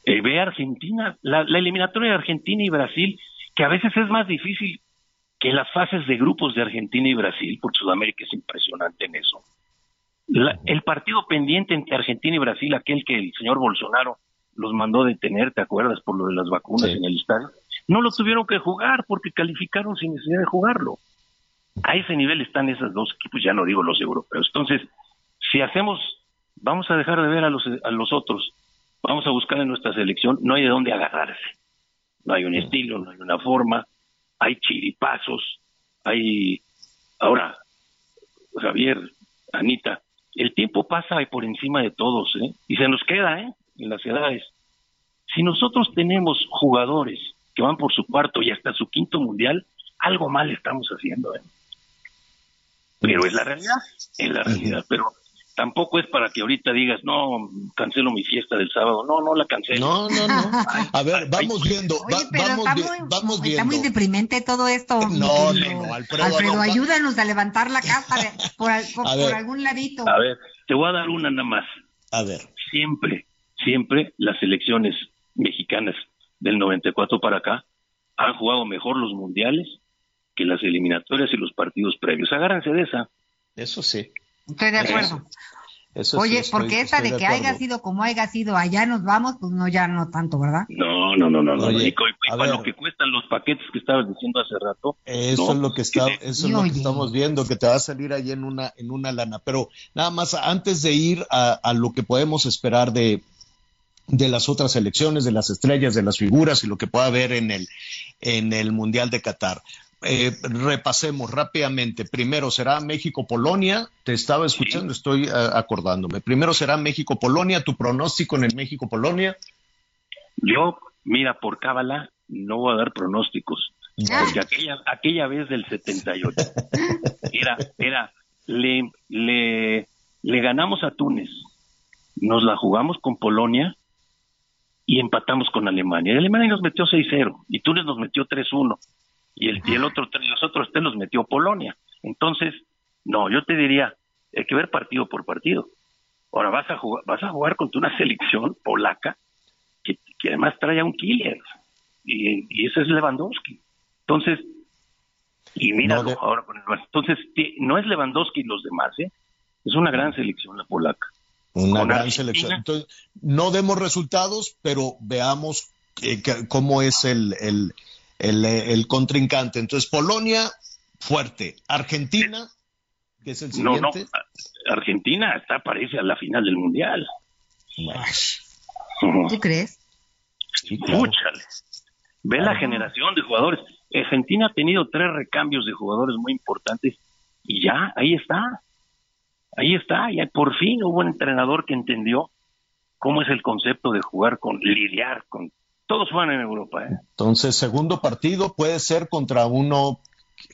Eh, ve a Argentina, la, la eliminatoria de Argentina y Brasil, que a veces es más difícil que las fases de grupos de Argentina y Brasil, porque Sudamérica es impresionante en eso. La- el partido pendiente entre Argentina y Brasil, aquel que el señor Bolsonaro los mandó detener, ¿te acuerdas? Por lo de las vacunas en el estadio, no lo tuvieron que jugar porque calificaron sin necesidad de jugarlo. A ese nivel están esos dos equipos, ya no digo los europeos. Entonces, si hacemos, vamos a dejar de ver a los, a los otros, vamos a buscar en nuestra selección, no hay de dónde agarrarse. No hay un estilo, no hay una forma, hay chiripazos, hay... Ahora, Javier, Anita, el tiempo pasa por encima de todos, ¿eh? Y se nos queda, ¿eh? En las edades. Si nosotros tenemos jugadores que van por su cuarto y hasta su quinto mundial, algo mal estamos haciendo, ¿eh? Pero es la realidad, es la realidad. Pero tampoco es para que ahorita digas, no, cancelo mi fiesta del sábado. No, no la cancelo. No, no, no. A ver, vamos viendo, va- Oye, pero vamos, está, muy, vamos está viendo. muy deprimente todo esto. No, no, no, Alfredo, Alfredo, no, va- ayúdanos a levantar la casa de- por, al- por- A por ver. algún ladito. A ver, te voy a dar una nada más. A ver. Siempre, siempre las selecciones mexicanas del 94 para acá han jugado mejor los mundiales que las eliminatorias y los partidos previos. Agárrense de esa. Eso sí. Estoy de acuerdo. Eso Oye, sí, estoy- porque esa estoy de que haya sido como haya sido, allá nos vamos, pues no, ya no tanto, ¿verdad? No, no, no, no, no. Oye, y, y a para lo que cuestan los paquetes que estabas diciendo hace rato. Eso ¿no? es lo que está, Que- eso es lo que estamos viendo, que te va a salir ahí en una, en una lana. Pero nada más, antes de ir a, a lo que podemos esperar de, de las otras elecciones, de las estrellas, de las figuras y lo que pueda haber en el, en el Mundial de Qatar. Eh, repasemos rápidamente. Primero será México-Polonia. Te estaba escuchando, estoy eh, acordándome. Primero será México-Polonia. Tu pronóstico en el México-Polonia. Yo, mira, por cábala, no voy a dar pronósticos. Porque aquella, aquella vez del 78 <laughs> era, era, le, le, le ganamos a Túnez, nos la jugamos con Polonia y empatamos con Alemania. Y Alemania nos metió 6-0 y Túnez nos metió 3-1 y el, y el otro, tres- los otros tres los metió Polonia. Entonces, no, yo te diría, hay que ver partido por partido. Ahora vas a jugar, vas a jugar contra una <laughs> selección polaca que, que además trae a un killer y, y ese es Lewandowski. Entonces, y míralo ahora con el. Entonces, no es Lewandowski y los demás, ¿eh? Es una gran selección la polaca. Una Con gran Argentina. selección. Entonces, no demos resultados, pero veamos eh, cómo es el, el, el, eh, el contrincante. Entonces, Polonia, fuerte. Argentina, que es el No, no, siguiente. a- Argentina está parece a la final del Mundial. ¿Tú crees? Escúchale. Ve la generación de jugadores. Argentina ha tenido tres recambios de jugadores muy importantes y ya, ahí está. Ahí está. Ya por fin hubo un entrenador que entendió cómo es el concepto de jugar con, lidiar con. Todos juegan en Europa, ¿eh? Entonces, segundo partido puede ser contra uno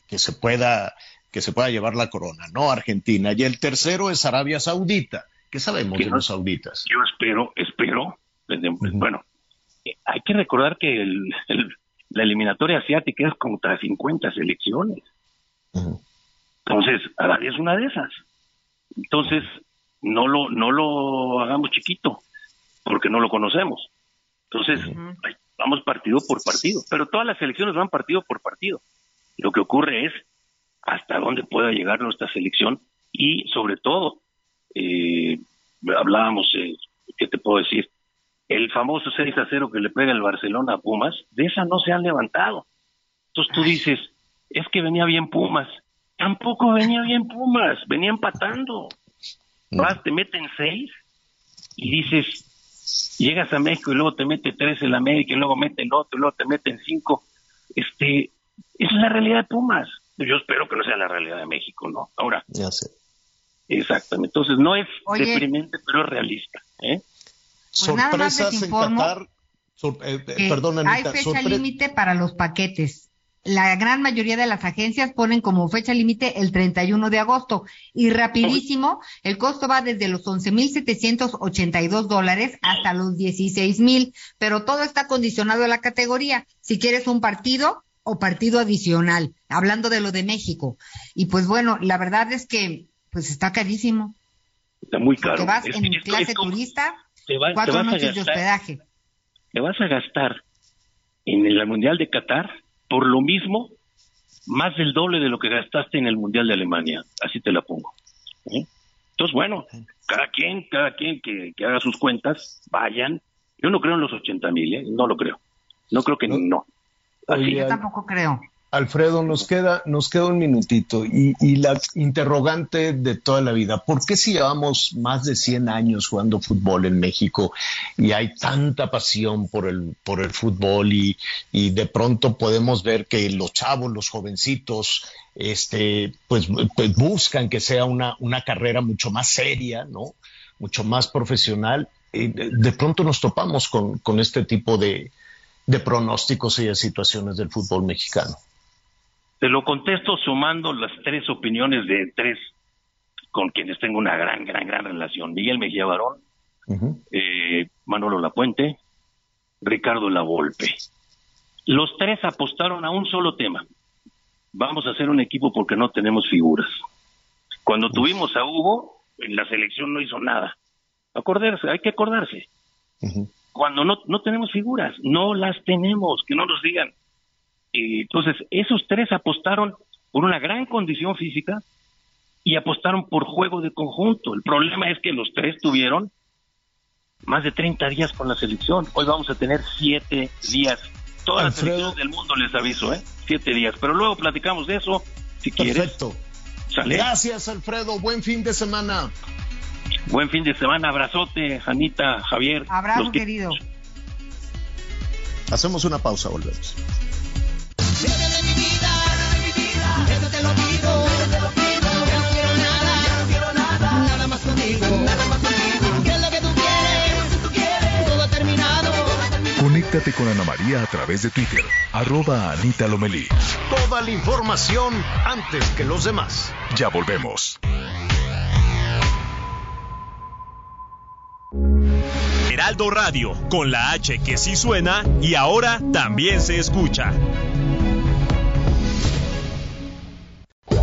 que- se pueda que se pueda llevar la corona, ¿no? Argentina. Y el tercero es Arabia Saudita. ¿Qué sabemos Que de no- los sauditas? Yo espero, espero. Bueno, eh, hay que recordar que el- el- la eliminatoria asiática es contra 50 selecciones. Entonces, Arabia es una de esas. Entonces, no lo, no lo hagamos chiquito, porque no lo conocemos. Entonces, ay, vamos partido por partido. Pero todas las selecciones van partido por partido. Lo que ocurre es hasta dónde pueda llegar nuestra selección y, sobre todo, eh, hablábamos, eh, ¿qué te puedo decir? El famoso 6 a 0 que le pega el Barcelona a Pumas, de esa no se han levantado. Entonces tú dices, es que venía bien Pumas. Tampoco venía bien Pumas, venía empatando. Vas, te meten seis y dices, llegas a México y luego te mete tres el América y luego mete el otro y luego te meten cinco. Este, esa es la realidad de Pumas. Yo espero que no sea la realidad de México, ¿no? Ahora, Ya sé. exactamente. Entonces no es Oye. deprimente, pero es realista. ¿eh? Pues nada más les Sorpresas en Qatar. Sor- eh, eh, perdón, hay fecha límite para los paquetes. La gran mayoría de las agencias ponen como fecha límite el 31 de agosto y rapidísimo, el costo va desde los 11.782 dólares hasta los 16.000, pero todo está condicionado a la categoría. Si quieres un partido o partido adicional, hablando de lo de México. Y pues bueno, la verdad es que pues está carísimo. Está muy caro. Te vas Es- en es- clase es como- turista, te cuatro noches de hospedaje. te vas a gastar en el Mundial de Qatar por lo mismo más del doble de lo que gastaste en el Mundial de Alemania. Así te la pongo. ¿eh? Entonces, bueno, cada quien, cada quien que, que haga sus cuentas, vayan. Yo no creo en los 80 mil, ¿eh? no lo creo. No creo que no. Oye, Yo Al- tampoco creo. Alfredo, nos queda, nos queda un minutito y, y la interrogante de toda la vida, ¿por qué si llevamos más de 100 años jugando fútbol en México y hay tanta pasión por el, por el fútbol y, y de pronto podemos ver que los chavos, los jovencitos, este, pues, pues buscan que sea una, una carrera mucho más seria, ¿no? Mucho más profesional. Y de, de pronto nos topamos con, con este tipo de, de pronósticos y de situaciones del fútbol mexicano. Te lo contesto sumando las tres opiniones de tres con quienes tengo una gran, gran, gran relación. Miguel Mejía Barón, eh, Manolo Lapuente, Ricardo Lavolpe. Los tres apostaron a un solo tema. Vamos a hacer un equipo porque no tenemos figuras. Cuando tuvimos a Hugo, en la selección no hizo nada. Acordarse, hay que acordarse. Cuando no, no tenemos figuras, no las tenemos, que no nos digan. Y entonces, esos tres apostaron por una gran condición física y apostaron por juego de conjunto. El problema es que los tres tuvieron más de 30 días con la selección. Hoy vamos a tener siete días. Todas las selecciones del mundo les aviso, ¿eh? Siete días. Pero luego platicamos de eso, si quieres. Perfecto. Gracias, Alfredo. Buen fin de semana. Buen fin de semana. Abrazote, Janita, Javier. Abrazo, querido. Hacemos una pausa, volvemos. Conéctate con Ana María a través de Twitter, arroba Anita Lomelí. Toda la información antes que los demás. Ya volvemos. Heraldo Radio, con la H que sí suena y ahora también se escucha.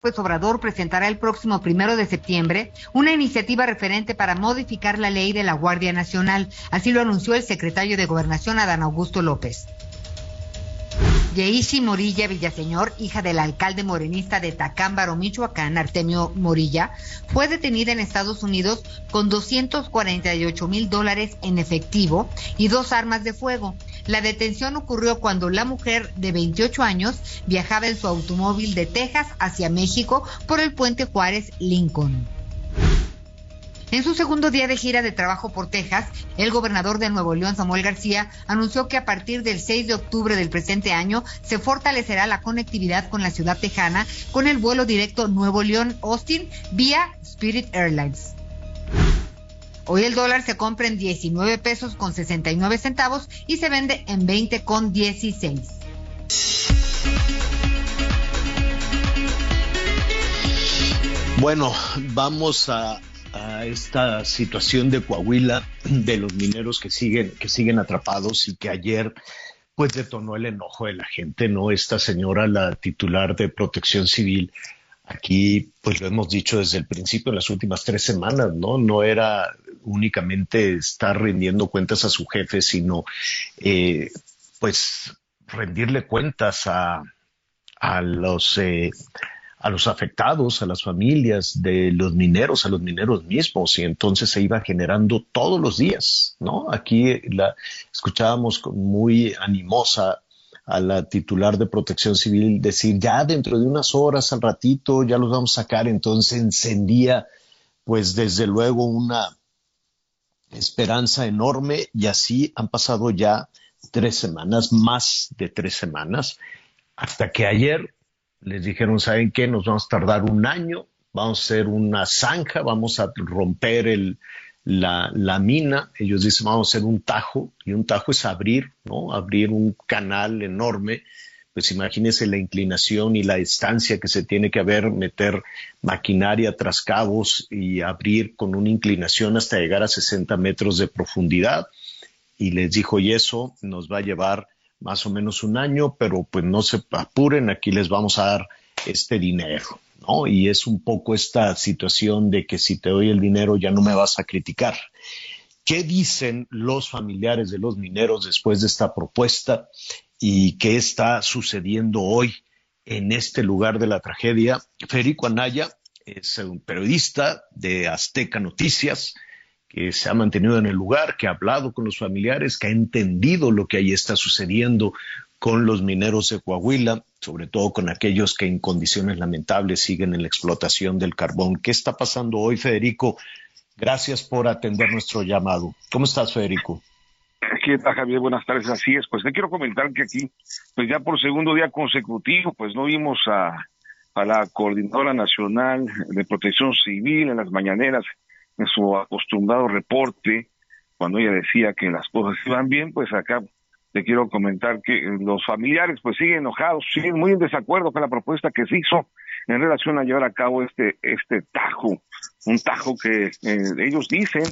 Obrador presentará el próximo primero de septiembre una iniciativa referente para modificar la ley de la Guardia Nacional. Así lo anunció el secretario de Gobernación, Adán Augusto López. Yeishi Morilla Villaseñor, hija del alcalde morenista de Tacámbaro, Michoacán, Artemio Morilla, fue detenida en Estados Unidos con 248 mil dólares en efectivo y dos armas de fuego. La detención ocurrió cuando la mujer de 28 años viajaba en su automóvil de Texas hacia México por el puente Juárez Lincoln. En su segundo día de gira de trabajo por Texas, el gobernador de Nuevo León, Samuel García, anunció que a partir del 6 de octubre del presente año se fortalecerá la conectividad con la ciudad tejana con el vuelo directo Nuevo León-Austin vía Spirit Airlines. Hoy el dólar se compra en 19 pesos con 69 centavos y se vende en 20 con 16. Bueno, vamos a, a esta situación de Coahuila, de los mineros que siguen, que siguen atrapados y que ayer pues detonó el enojo de la gente, ¿no? Esta señora, la titular de protección civil, aquí pues lo hemos dicho desde el principio, en las últimas tres semanas, ¿no? No era únicamente estar rindiendo cuentas a su jefe, sino eh, pues rendirle cuentas a, a los eh, a los afectados, a las familias de los mineros, a los mineros mismos, y entonces se iba generando todos los días, ¿no? Aquí la escuchábamos muy animosa a la titular de Protección Civil decir ya dentro de unas horas, al ratito, ya los vamos a sacar, entonces encendía, pues desde luego una esperanza enorme y así han pasado ya tres semanas, más de tres semanas, hasta que ayer les dijeron, ¿saben qué? Nos vamos a tardar un año, vamos a hacer una zanja, vamos a romper la, la mina. Ellos dicen, vamos a hacer un tajo, y un tajo es abrir, ¿no? Abrir un canal enorme. Pues imagínense la inclinación y la distancia que se tiene que haber, meter maquinaria tras cabos y abrir con una inclinación hasta llegar a 60 metros de profundidad. Y les dijo, y eso nos va a llevar más o menos un año, pero pues no se apuren, aquí les vamos a dar este dinero, ¿no? Y es un poco esta situación de que si te doy el dinero ya no me vas a criticar. ¿Qué dicen los familiares de los mineros después de esta propuesta y qué está sucediendo hoy en este lugar de la tragedia? Federico Anaya es un periodista de Azteca Noticias, que se ha mantenido en el lugar, que ha hablado con los familiares, que ha entendido lo que ahí está sucediendo con los mineros de Coahuila, sobre todo con aquellos que en condiciones lamentables siguen en la explotación del carbón. ¿Qué está pasando hoy, Federico? Gracias por atender nuestro llamado. ¿Cómo estás, Federico? ¿Qué tal, Javier? Buenas tardes. Así es. Pues te quiero comentar que aquí, pues ya por segundo día consecutivo, pues no vimos a, a la Coordinadora Nacional de Protección Civil en las mañaneras en su acostumbrado reporte, cuando ella decía que las cosas iban bien, pues acá te quiero comentar que los familiares pues siguen enojados, siguen muy en desacuerdo con la propuesta que se hizo en relación a llevar a cabo este este tajo, un tajo que eh, ellos dicen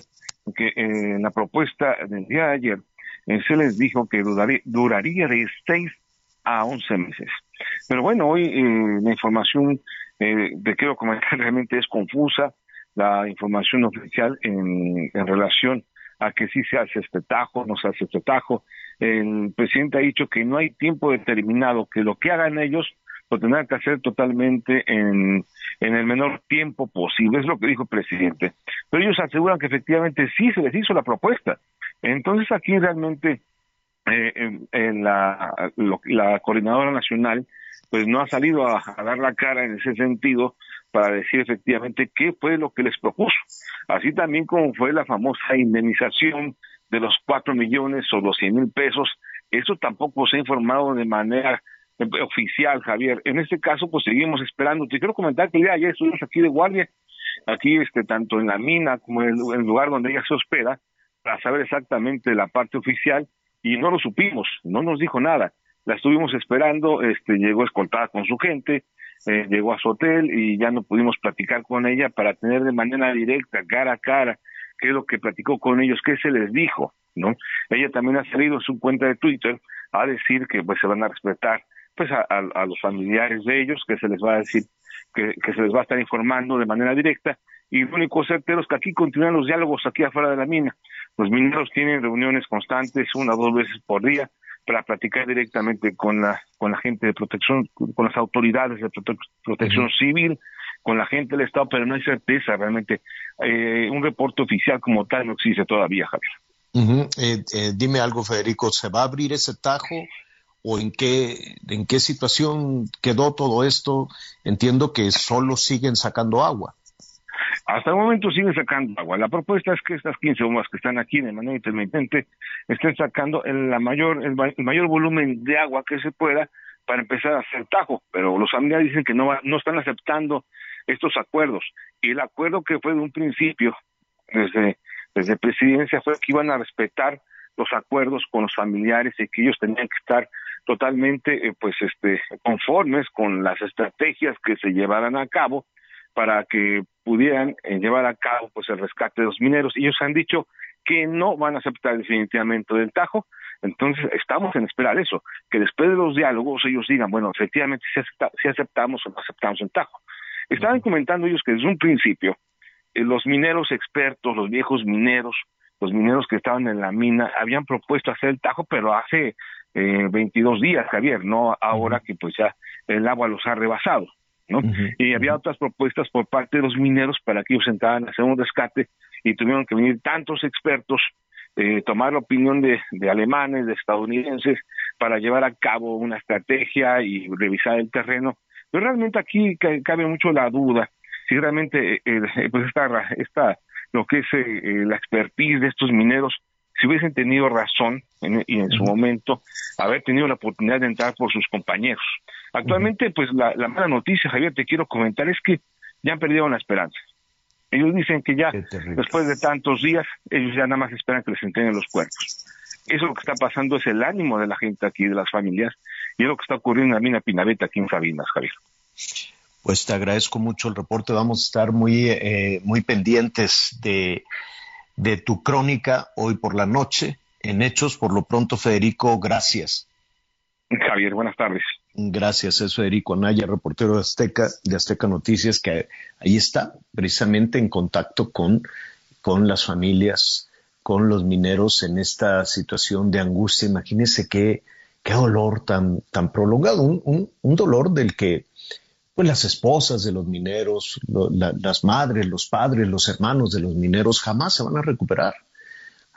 que en la propuesta del día de ayer eh, se les dijo que duraría, duraría de seis a once meses. Pero bueno, hoy eh, la información eh, te quiero comentar <laughs> realmente es confusa, la información oficial en, relación a que sí se hace este tajo, no se hace este tajo. El presidente ha dicho que no hay tiempo determinado, que lo que hagan ellos lo tendrán que hacer totalmente en, en el menor tiempo posible, es lo que dijo el presidente. Pero ellos aseguran que efectivamente sí se les hizo la propuesta. Entonces aquí realmente eh, la, coordinadora nacional pues no ha salido a dar la cara en ese sentido para decir efectivamente qué fue lo que les propuso. Así también como fue la famosa indemnización de los cuatro millones o los cien mil pesos, eso tampoco se ha informado de manera eh, oficial, Javier. En este caso, pues seguimos esperando. Te quiero comentar que de ayer estuvimos aquí de guardia, aquí este tanto en la mina como en el, en el lugar donde ella se hospeda, para saber exactamente la parte oficial y no lo supimos, no nos dijo nada. La estuvimos esperando, este llegó escoltada con su gente, eh, llegó a su hotel y ya no pudimos platicar con ella para tener de manera directa, cara a cara, qué es lo que platicó con ellos, qué se les dijo, ¿no? Ella también ha salido en su cuenta de Twitter a decir que pues se van a respetar pues a, los familiares de ellos, que se les va a decir que, que se les va a estar informando de manera directa y lo único certero es que aquí continúan los diálogos aquí afuera de la mina. Los mineros tienen reuniones constantes una o dos veces por día para platicar directamente con la con la gente de protección, con las autoridades de prote- protección civil, con la gente del Estado, pero no hay certeza realmente. Eh, un reporte oficial como tal no existe todavía, Javier. Eh, eh, dime algo, Federico, ¿se va a abrir ese tajo o en qué, en qué situación quedó todo esto? Entiendo que solo siguen sacando agua. Hasta el momento siguen sacando agua. La propuesta es que estas 15 bombas que están aquí de manera intermitente estén sacando el, la mayor, el, el mayor volumen de agua que se pueda para empezar a hacer tajo. Pero los familiares dicen que no, no están aceptando estos acuerdos. Y el acuerdo que fue de un principio, desde, desde presidencia, fue que iban a respetar los acuerdos con los familiares y que ellos tenían que estar totalmente eh, pues este conformes con las estrategias que se llevaran a cabo para que pudieran eh, llevar a cabo pues el rescate de los mineros. Ellos han dicho que no van a aceptar definitivamente del Tajo, entonces estamos en esperar eso, que después de los diálogos ellos digan, bueno, efectivamente si, acepta- si aceptamos o no aceptamos el Tajo. Estaban comentando ellos que desde un principio eh, los mineros expertos, los viejos mineros, los mineros que estaban en la mina habían propuesto hacer el Tajo, pero hace eh, 22 días, Javier, no ahora que pues ya el agua los ha rebasado. ¿No? Y había otras propuestas por parte de los mineros para que ellos entraran a hacer un rescate y tuvieron que venir tantos expertos, eh, tomar la opinión de, de alemanes, de estadounidenses, para llevar a cabo una estrategia y revisar el terreno. Pero realmente aquí ca- cabe mucho la duda si realmente eh, eh, pues esta, esta lo que es eh, eh, la expertise de estos mineros si hubiesen tenido razón en- y en su momento haber tenido la oportunidad de entrar por sus compañeros. Actualmente, pues la, la mala noticia, Javier, te quiero comentar, es que ya han perdido la esperanza. Ellos dicen que ya, después de tantos días, ellos ya nada más esperan que les entreguen los cuerpos. Eso lo que está pasando es el ánimo de la gente aquí, de las familias, y es lo que está ocurriendo en la mina Pinabeta aquí en Sabinas, Javier. Pues te agradezco mucho el reporte. Vamos a estar muy, eh, muy pendientes de, de tu crónica hoy por la noche en Hechos. Por lo pronto, Federico, gracias. Javier, buenas tardes. Gracias, es Federico Anaya, reportero de Azteca, de Azteca Noticias, que ahí está, precisamente en contacto con, con las familias, con los mineros en esta situación de angustia. Imagínense qué, qué dolor tan, tan prolongado, un, un, un dolor del que pues las esposas de los mineros, las madres, los padres, los hermanos de los mineros jamás se van a recuperar.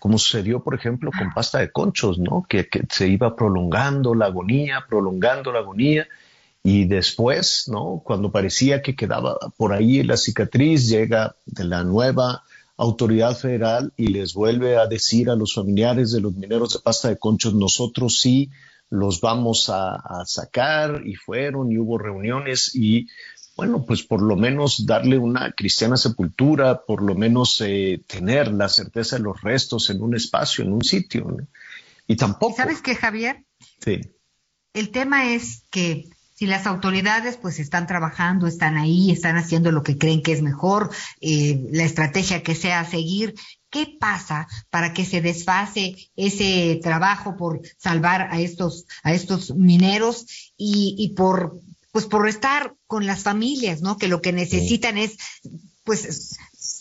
Como sucedió, por ejemplo, con pasta de conchos, ¿no? Que, que se iba prolongando la agonía, prolongando la agonía, y después, ¿no? Cuando parecía que quedaba por ahí la cicatriz, llega de la nueva autoridad federal y les vuelve a decir a los familiares de los mineros de pasta de conchos, nosotros sí los vamos a, a sacar y fueron y hubo reuniones y bueno, pues por lo menos darle una cristiana sepultura, por lo menos eh, tener la certeza de los restos en un espacio, en un sitio. ¿no? Y tampoco. ¿Sabes qué, Javier? Sí. El tema es que si las autoridades pues están trabajando, están ahí, están haciendo lo que creen que es mejor, eh, la estrategia que sea seguir, ¿qué pasa para que se desfase ese trabajo por salvar a estos, a estos mineros y, y por pues por estar con las familias, ¿no? Que lo que necesitan es, pues,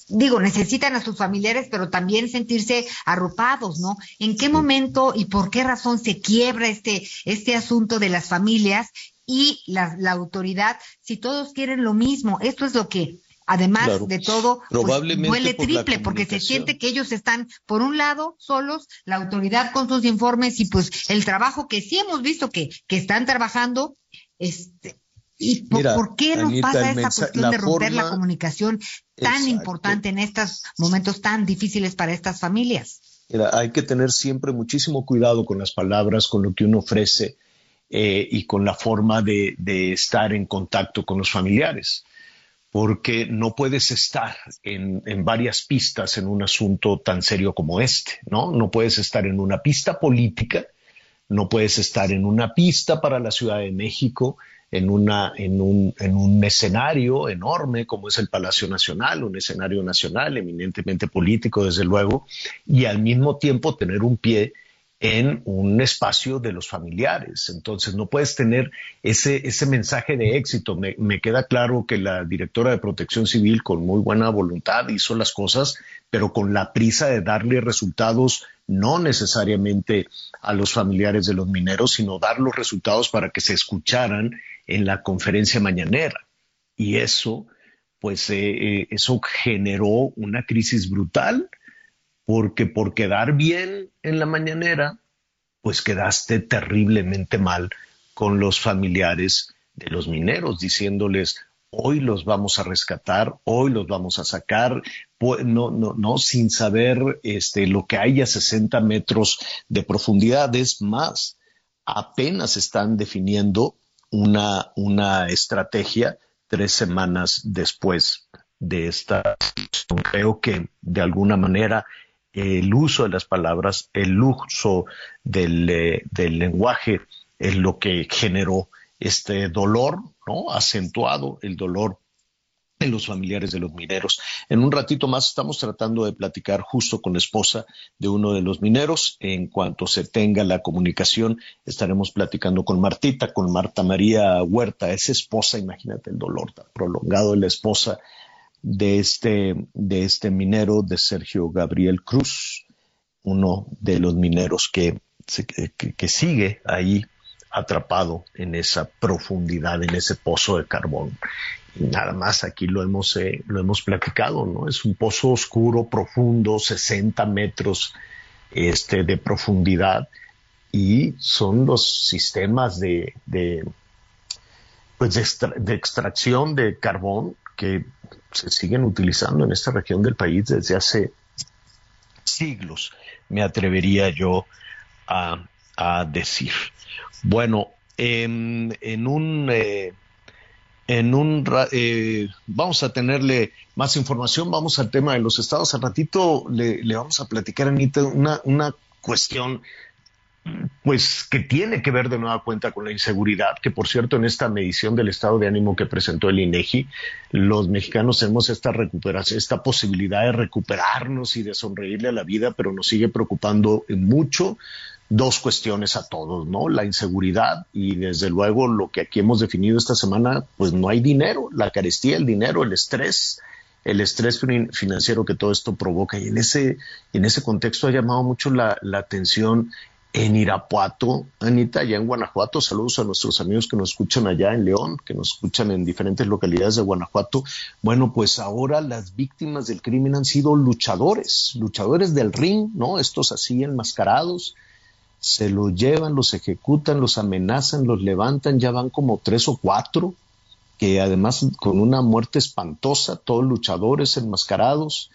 digo, necesitan a sus familiares, pero también sentirse arropados, ¿no? ¿En qué momento y por qué razón se quiebra este, este asunto de las familias y la, la autoridad si todos quieren lo mismo? Esto es lo que además Claro. de todo, pues, duele por triple porque se siente que ellos están, por un lado, solos, la autoridad con sus informes y pues el trabajo que sí hemos visto que, que están trabajando, este, ¿y por, Mira, por qué nos Anita, pasa esta cuestión la de romper la comunicación tan Exacto. importante en estos momentos tan difíciles para estas familias? Mira, hay que tener siempre muchísimo cuidado con las palabras, con lo que uno ofrece eh, y con la forma de, de estar en contacto con los familiares, porque no puedes estar en, varias pistas en un asunto tan serio como este, ¿no? No puedes estar en una pista política, no puedes estar en una pista para la Ciudad de México, en un escenario enorme como es el Palacio Nacional, un escenario nacional eminentemente político, desde luego, y al mismo tiempo tener un pie en un espacio de los familiares. Entonces, no puedes tener ese, ese mensaje de éxito. Me, queda claro que la directora de Protección Civil, con muy buena voluntad, hizo las cosas, pero con la prisa de darle resultados no necesariamente a los familiares de los mineros, sino dar los resultados para que se escucharan en la conferencia mañanera. Y eso, pues, eh, eh, eso generó una crisis brutal porque por quedar bien en la mañanera, pues quedaste terriblemente mal con los familiares de los mineros, diciéndoles, hoy los vamos a rescatar, hoy los vamos a sacar, pu- no, no, no, sin saber este, lo que hay a 60 metros de profundidad, es más, apenas están definiendo una, una estrategia tres semanas después de esta. Creo que de alguna manera el uso de las palabras, el uso del, eh, del lenguaje es lo que generó este dolor, ¿no? Acentuado el dolor en los familiares de los mineros. En un ratito más estamos tratando de platicar justo con la esposa de uno de los mineros. En cuanto se tenga la comunicación, estaremos platicando con Martita, con Marta María Huerta, es esposa, imagínate el dolor tan prolongado de la esposa de este, de este minero, de Sergio Gabriel Cruz, uno de los mineros que, que, sigue ahí atrapado en esa profundidad, en ese pozo de carbón. Y nada más aquí lo hemos, eh, lo hemos platicado, ¿no? Es un pozo oscuro, profundo, 60 metros este, de profundidad y son los sistemas de, de, pues de extracción de carbón que se siguen utilizando en esta región del país desde hace siglos, me atrevería yo a, decir. Bueno, em, en un eh, en un eh, vamos a tenerle más información, vamos al tema de los estados. Al ratito le, le vamos a platicar, Anita, una, una cuestión pues que tiene que ver de nueva cuenta con la inseguridad, que por cierto en esta medición del estado de ánimo que presentó el INEGI, los mexicanos tenemos esta recuperación, esta posibilidad de recuperarnos y de sonreírle a la vida, pero nos sigue preocupando mucho dos cuestiones a todos, ¿no? La inseguridad y desde luego lo que aquí hemos definido esta semana, pues no hay dinero, la carestía, el dinero, el estrés, el estrés fin- financiero que todo esto provoca. Y en ese, en ese contexto ha llamado mucho la atención en Irapuato, Anita, allá en Guanajuato. Saludos a nuestros amigos que nos escuchan allá en León, que nos escuchan en diferentes localidades de Guanajuato. Bueno, pues ahora las víctimas del crimen han sido luchadores, luchadores del ring, ¿no? Estos así enmascarados. Se los llevan, los ejecutan, los amenazan, los levantan, ya van como tres o cuatro, que además con una muerte espantosa, todos luchadores enmascarados,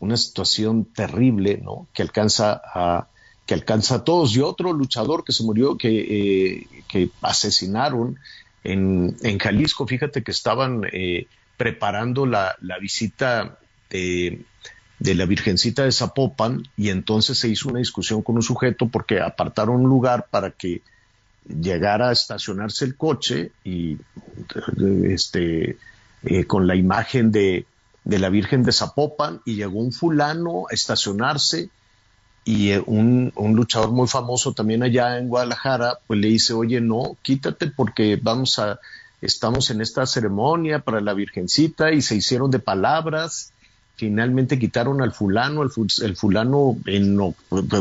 una situación terrible, ¿no? Que alcanza a que alcanza a todos. Y otro luchador que se murió, que, eh, que asesinaron en, en Jalisco, fíjate que estaban eh, preparando la, la visita de, de la Virgencita de Zapopan y entonces se hizo una discusión con un sujeto porque apartaron un lugar para que llegara a estacionarse el coche y este eh, con la imagen de, de la Virgen de Zapopan y llegó un fulano a estacionarse y eh, un, un, luchador muy famoso también allá en Guadalajara, pues le dice, oye, no, quítate porque vamos a, estamos en esta ceremonia para la Virgencita y se hicieron de palabras. Finalmente quitaron al fulano, el, el fulano en,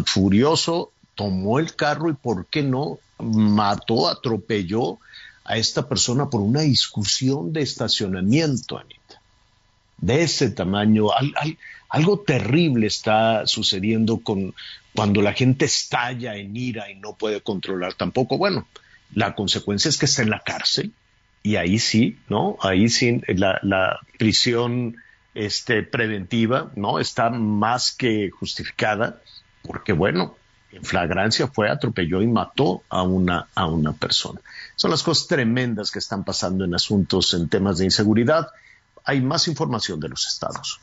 furioso tomó el carro y, ¿por qué no? Mató, atropelló a esta persona por una discusión de estacionamiento, Anita. De ese tamaño, al, al, algo terrible está sucediendo con cuando la gente estalla en ira y no puede controlar tampoco. Bueno, la consecuencia es que está en la cárcel y ahí sí, ¿no? Ahí sí la, la prisión este, preventiva, ¿no? Está más que justificada porque, bueno, en flagrancia fue, atropelló y mató a una, a una persona. Son las cosas tremendas que están pasando en asuntos, en temas de inseguridad. Hay más información de los estados.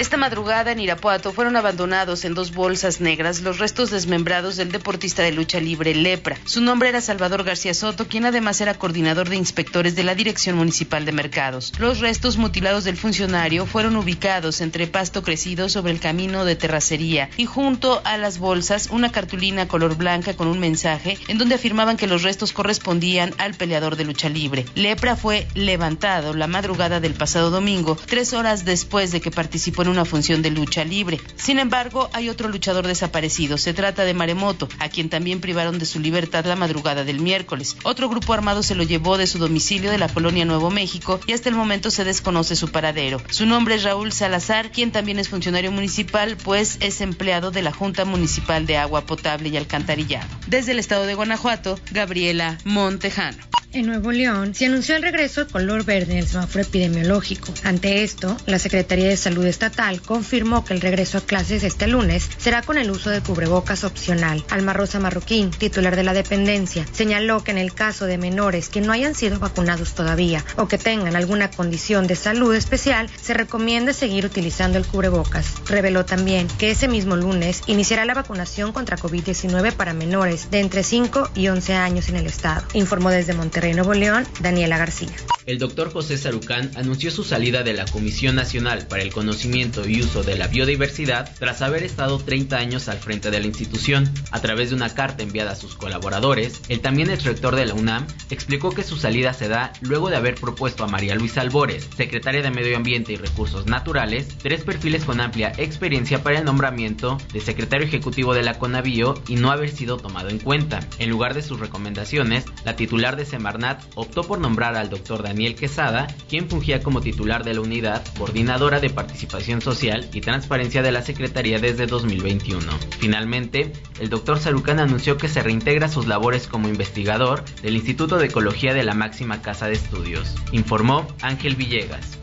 Esta madrugada en Irapuato fueron abandonados en dos bolsas negras los restos desmembrados del deportista de lucha libre Lepra. Su nombre era Salvador García Soto, quien además era coordinador de inspectores de la Dirección Municipal de Mercados. Los restos mutilados del funcionario fueron ubicados entre pasto crecido sobre el camino de terracería y junto a las bolsas una cartulina color blanca con un mensaje en donde afirmaban que los restos correspondían al peleador de lucha libre. Lepra fue levantado la madrugada del pasado domingo, tres horas después de que participó en una función de lucha libre. Sin embargo, hay otro luchador desaparecido. Se trata de Maremoto, a quien también privaron de su libertad la madrugada del miércoles. Otro grupo armado se lo llevó de su domicilio de la colonia Nuevo México y hasta el momento se desconoce su paradero. Su nombre es Raúl Salazar, quien también es funcionario municipal, pues es empleado de la Junta Municipal de Agua Potable y Alcantarillado. Desde el estado de Guanajuato, Gabriela Montejano. En Nuevo León se anunció el regreso al color verde en el semáforo epidemiológico. Ante esto, la Secretaría de Salud Estatal confirmó que el regreso a clases este lunes será con el uso de cubrebocas opcional. Alma Rosa Marroquín, titular de la dependencia, señaló que en el caso de menores que no hayan sido vacunados todavía o que tengan alguna condición de salud especial, se recomienda seguir utilizando el cubrebocas. Reveló también que ese mismo lunes iniciará la vacunación contra COVID-19 para menores de entre 5 y 11 años en el estado. Informó desde Monterrey. Monterrey, Nuevo León, Daniela García. El doctor José Sarucán anunció su salida de la Comisión Nacional para el Conocimiento y Uso de la Biodiversidad tras haber estado 30 años al frente de la institución. A través de una carta enviada a sus colaboradores, el también ex rector de la UNAM explicó que su salida se da luego de haber propuesto a María Luisa Albores, secretaria de Medio Ambiente y Recursos Naturales, tres perfiles con amplia experiencia para el nombramiento de secretario ejecutivo de la CONABIO y no haber sido tomado en cuenta. En lugar de sus recomendaciones, la titular de Semar optó por nombrar al doctor Daniel Quesada, quien fungía como titular de la unidad coordinadora de participación social y transparencia de la Secretaría desde 2021. Finalmente, el doctor Sarucán anunció que se reintegra sus labores como investigador del Instituto de Ecología de la máxima casa de estudios, informó Ángel Villegas.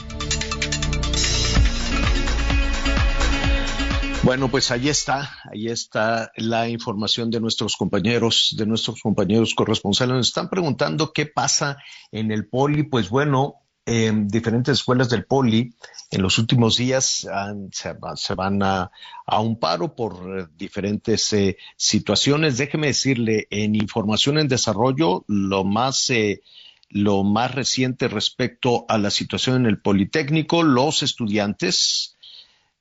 Bueno, pues ahí está, ahí está la información de nuestros compañeros, de nuestros compañeros corresponsales. Nos están preguntando qué pasa en el poli. Pues bueno, en diferentes escuelas del poli en los últimos días se, van a, un paro por diferentes eh, situaciones. Déjeme decirle, en información en desarrollo, lo más... Eh, lo más reciente respecto a la situación en el Politécnico, los estudiantes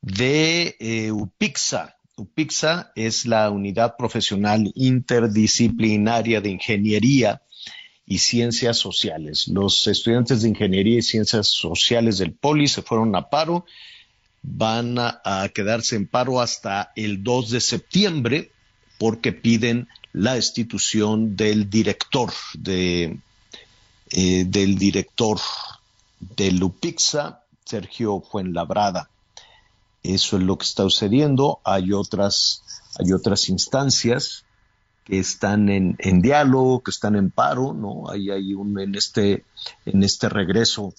de eh, UPIXA. UPIXA es la unidad profesional interdisciplinaria de ingeniería y ciencias sociales. Los estudiantes de ingeniería y ciencias sociales del Poli se fueron a paro, van a, quedarse en paro hasta el 2 de septiembre porque piden la destitución del director de, eh, del director de UPIXA, Sergio Fuenlabrada. Eso es lo que está sucediendo. Hay otras, hay otras instancias que están en, en diálogo, que están en paro, ¿no? Hay, hay un, en este, en este regreso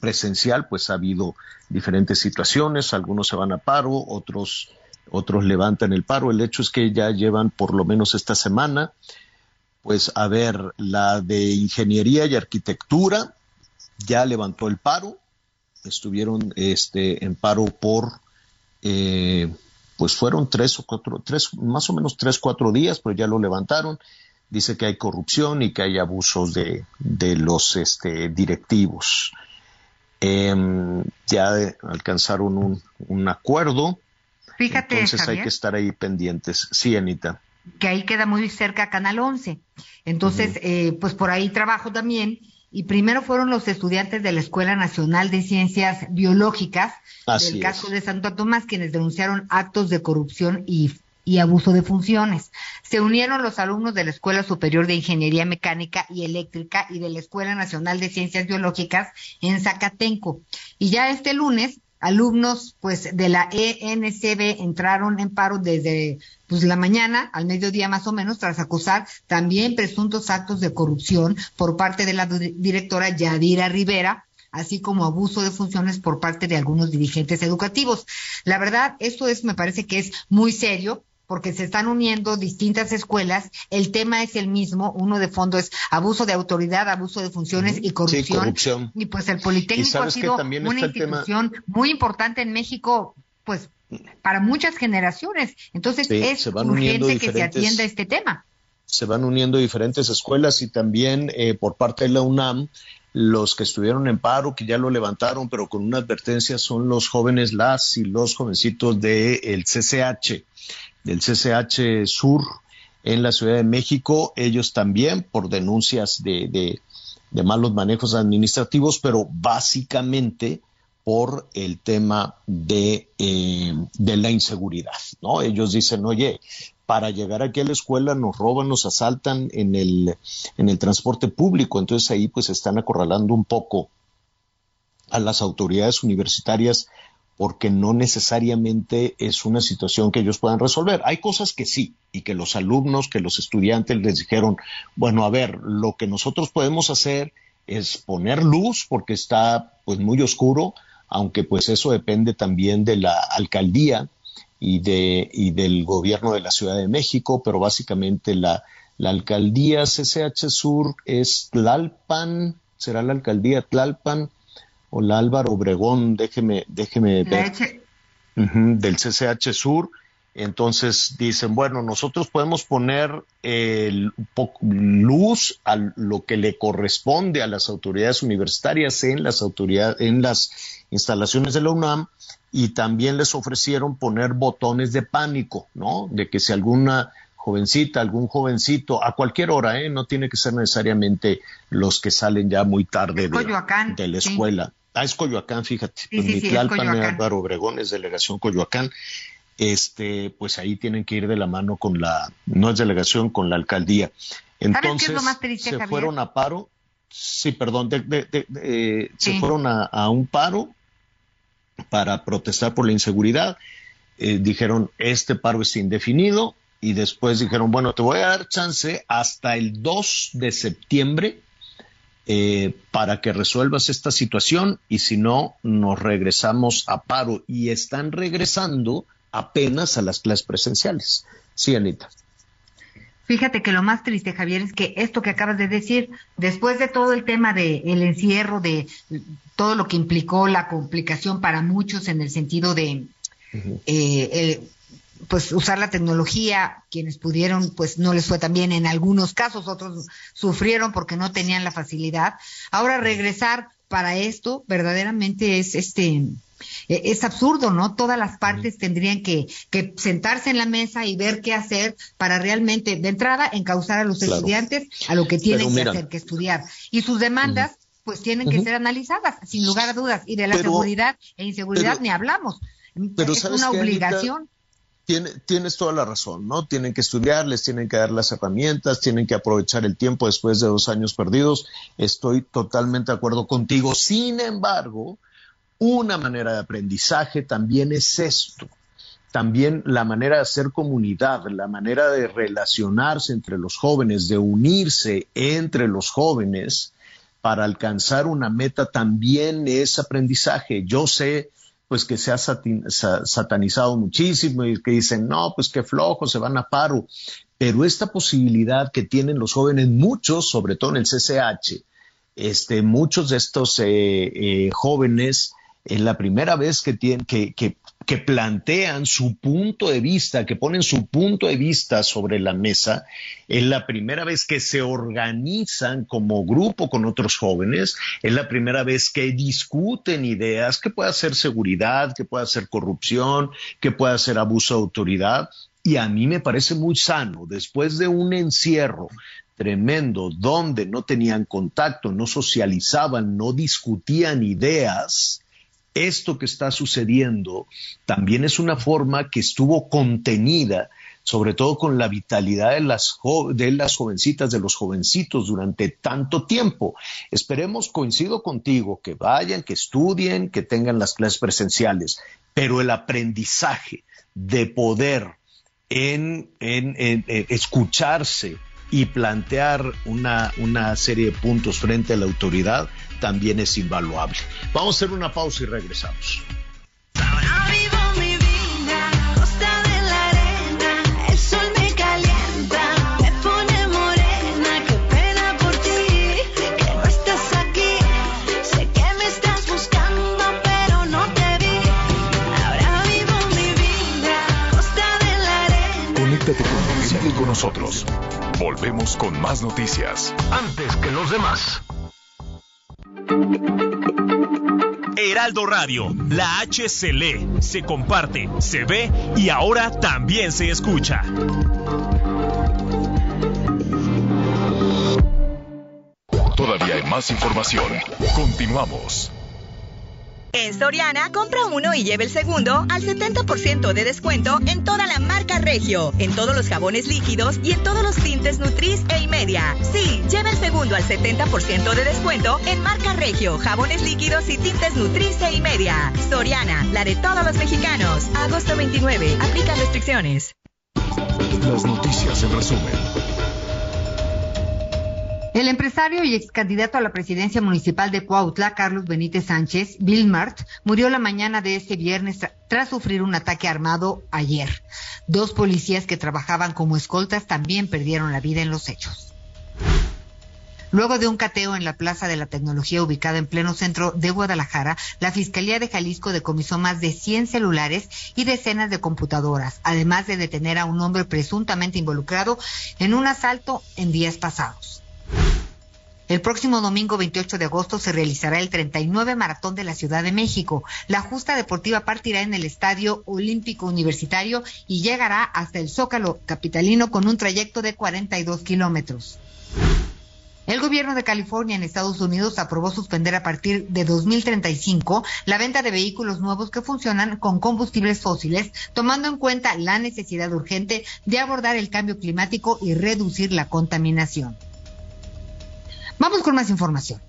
presencial, pues ha habido diferentes situaciones, algunos se van a paro, otros, otros levantan el paro. El hecho es que ya llevan por lo menos esta semana Pues a ver, la de ingeniería y arquitectura ya levantó el paro, estuvieron este, en paro por, eh, pues fueron tres o cuatro, tres, más o menos tres, cuatro días, pero ya lo levantaron. Dice que hay corrupción y que hay abusos de, de los este, directivos. Em, ya alcanzaron un, un acuerdo. Fíjate, Entonces hay que estar ahí pendientes. Sí, Anita. que ahí queda muy cerca Canal 11. Entonces, eh, pues por ahí trabajo también. Y primero fueron los estudiantes de la Escuela Nacional de Ciencias Biológicas Así del caso es. de Santo Tomás, quienes denunciaron actos de corrupción y, y abuso de funciones. Se unieron los alumnos de la Escuela Superior de Ingeniería Mecánica y Eléctrica y de la Escuela Nacional de Ciencias Biológicas en Zacatenco. Y ya este lunes, alumnos pues de la ENCB entraron en paro desde pues la mañana al mediodía más o menos tras acusar también presuntos actos de corrupción por parte de la di- directora Yadira Rivera así como abuso de funciones por parte de algunos dirigentes educativos. La verdad, esto es, me parece que es muy serio porque se están uniendo distintas escuelas, el tema es el mismo, uno de fondo es abuso de autoridad, abuso de funciones y corrupción. corrupción. Y pues el Politécnico ha sido también una tema- institución muy importante en México, pues para muchas generaciones. Entonces Sí, es urgente que se atienda este tema. se van uniendo diferentes escuelas y también eh, por parte de la UNAM, los que estuvieron en paro, que ya lo levantaron, pero con una advertencia, son los jóvenes, las y los jovencitos del CCH, del CCH Sur en la Ciudad de México. Ellos también por denuncias de, malos manejos administrativos, pero básicamente por el tema de, eh, de la inseguridad, ¿no? Ellos dicen, oye, para llegar aquí a la escuela nos roban, nos asaltan en el, en el transporte público, entonces ahí pues están acorralando un poco a las autoridades universitarias porque no necesariamente es una situación que ellos puedan resolver. Hay cosas que sí, y que los alumnos, que los estudiantes les dijeron, bueno, a ver, lo que nosotros podemos hacer es poner luz porque está pues muy oscuro, aunque pues eso depende también de la alcaldía y de y del gobierno de la Ciudad de México, pero básicamente la, la alcaldía CCH Sur es Tlalpan, será la alcaldía Tlalpan o la Álvaro Obregón, déjeme, déjeme ver. del CCH Sur. Entonces dicen, bueno, nosotros podemos poner po- luz a lo que le corresponde a las autoridades universitarias en las autoridades, en las instalaciones de la UNAM y también les ofrecieron poner botones de pánico, ¿no? De que si alguna jovencita, algún jovencito, a cualquier hora, ¿eh? No tiene que ser necesariamente los que salen ya muy tarde de, la sí. Ah, es Coyoacán, fíjate. Sí, sí, sí, Mitlalpan, Coyoacán. Álvaro Obregón es delegación Coyoacán. Este, pues ahí tienen que ir de la mano con la, no es delegación, con la alcaldía. qué es lo Entonces, más triste, se Javier? fueron a paro, sí, perdón, de- de- de- de- eh, se Sí. fueron a, a un paro para protestar por la inseguridad. Eh, dijeron, este paro es indefinido, y después dijeron, bueno, te voy a dar chance hasta el 2 de septiembre eh, para que resuelvas esta situación y si no, nos regresamos a paro. Y están regresando apenas a las clases presenciales. Sí, Anita. Fíjate que lo más triste, Javier, es que esto que acabas de decir, después de todo el tema del el encierro, de todo lo que implicó la complicación para muchos en el sentido de eh, eh, pues usar la tecnología, quienes pudieron, pues no les fue tan bien en algunos casos, otros sufrieron porque no tenían la facilidad. Ahora regresar para esto verdaderamente es este eh, es absurdo, ¿no? Todas las partes tendrían que, que sentarse en la mesa y ver qué hacer para realmente, de entrada, encauzar a los Claro. estudiantes a lo que tienen que hacer, que estudiar. Y sus demandas, pues tienen que ser analizadas, sin lugar a dudas. Y de la Pero- seguridad e inseguridad pero- ni hablamos. pero es ¿sabes una obligación. Tiene- tienes toda la razón, ¿no? Tienen que estudiar, les tienen que dar las herramientas, tienen que aprovechar el tiempo después de dos años perdidos. Estoy totalmente de acuerdo contigo. Sin embargo, una manera de aprendizaje también es esto. También la manera de hacer comunidad, la manera de relacionarse entre los jóvenes, de unirse entre los jóvenes para alcanzar una meta también es aprendizaje. Yo sé pues que se ha satanizado muchísimo y que dicen, no, pues qué flojo, se van a paro. Pero esta posibilidad que tienen los jóvenes, muchos, sobre todo en el CCH, este, muchos de estos eh, eh, jóvenes, es la primera vez que, tienen, que, que, plantean su punto de vista, que ponen su punto de vista sobre la mesa, es la primera vez que se organizan como grupo con otros jóvenes, es la primera vez que discuten ideas, que pueda ser seguridad, que pueda ser corrupción, que pueda ser abuso de autoridad. Y a mí me parece muy sano, después de un encierro tremendo donde no tenían contacto, no socializaban, no discutían ideas, esto que está sucediendo también es una forma que estuvo contenida, sobre todo con la vitalidad de las, de las jovencitas, de los jovencitos durante tanto tiempo. Esperemos, coincido contigo, que vayan, que estudien, que tengan las clases presenciales, pero el aprendizaje de poder en escucharse y plantear una, una serie de puntos frente a la autoridad también es invaluable. Vamos a hacer una pausa y regresamos. Vivo mi vida a costa de la arena, el sol me calienta, me pone morena, qué pena por ti, que no estás aquí, sé que me estás buscando pero no te vi, ahora vivo mi vida a costa de la arena. Conéctate con Sigue con nosotros. Volvemos con más noticias. Antes que los demás. Heraldo Radio, la H se lee, se comparte, se ve y ahora también se escucha. Todavía hay más información. Continuamos. En Soriana, compra uno y lleve el segundo al 70% de descuento en toda la marca Regio, en todos los jabones líquidos y en todos los tintes Nutris e y media. Sí, lleve el segundo al 70% de descuento en marca Regio, jabones líquidos y tintes Nutris e y media. Soriana, la de todos los mexicanos. Agosto 29, aplica restricciones. Las noticias en resumen. El empresario y ex candidato a la presidencia municipal de Cuautla, Carlos Benítez Sánchez, Vilmart, murió la mañana de este viernes tra- tras sufrir un ataque armado ayer. Dos policías que trabajaban como escoltas también perdieron la vida en los hechos. Luego de un cateo en la Plaza de la Tecnología ubicada en pleno centro de Guadalajara, la Fiscalía de Jalisco decomisó más de 100 celulares y decenas de computadoras, además de detener a un hombre presuntamente involucrado en un asalto en días pasados. El próximo domingo 28 de agosto se realizará el 39 Maratón de la Ciudad de México. La justa deportiva partirá en el Estadio Olímpico Universitario y llegará hasta el Zócalo capitalino con un trayecto de 42 kilómetros. El gobierno de California en Estados Unidos aprobó suspender a partir de 2035 la venta de vehículos nuevos que funcionan con combustibles fósiles, tomando en cuenta la necesidad urgente de abordar el cambio climático y reducir la contaminación. Vamos con más información.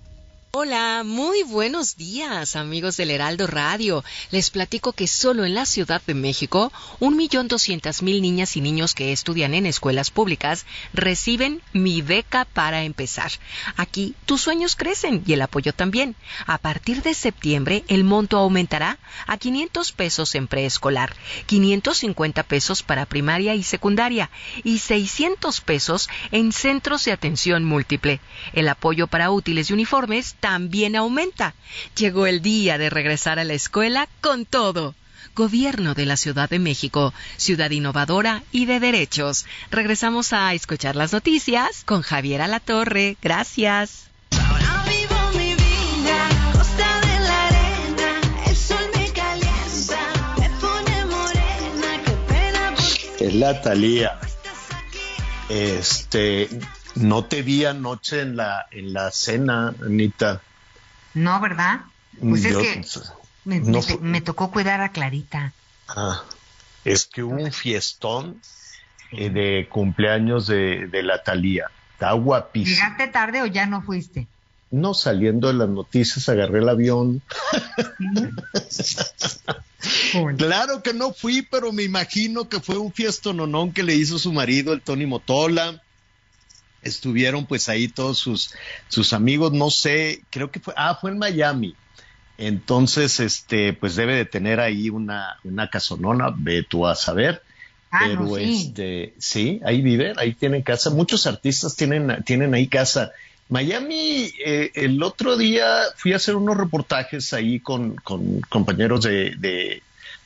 Hola, muy buenos días, amigos del Heraldo Radio. Les platico que solo en la Ciudad de México, un millón doscientas mil niñas y niños que estudian en escuelas públicas reciben mi beca para empezar. Aquí tus sueños crecen y el apoyo también. A partir de septiembre, el monto aumentará a 500 pesos en preescolar, 550 pesos para primaria y secundaria y 600 pesos en centros de atención múltiple. El apoyo para útiles y uniformes también aumenta. Llegó el día de regresar a la escuela con todo. Gobierno de la Ciudad de México, ciudad innovadora y de derechos. Regresamos a escuchar las noticias con Javier Alatorre. Gracias. Es la Talía. Este, no te vi anoche en la, en la cena, Anita. No, ¿verdad? Pues es que me, no me- fu- me tocó cuidar a Clarita. Ah, es que hubo un fiestón eh, de cumpleaños de, de la Talía. Está guapísima. ¿Llegaste tarde o ya no fuiste? No, saliendo de las noticias, agarré el avión. <laughs> claro que no fui, pero me imagino que fue un fiestononón que le hizo su marido, el Tony Motola. Estuvieron pues ahí todos sus, sus amigos, no sé, creo que fue, ah, fue en Miami. Entonces, este, pues debe de tener ahí una, una casonona, ve tú a saber. Ah, Pero no, sí. este, sí, ahí vive, ahí tienen casa. Muchos artistas tienen, tienen ahí casa. Miami, eh, el otro día fui a hacer unos reportajes ahí con, con compañeros de, de,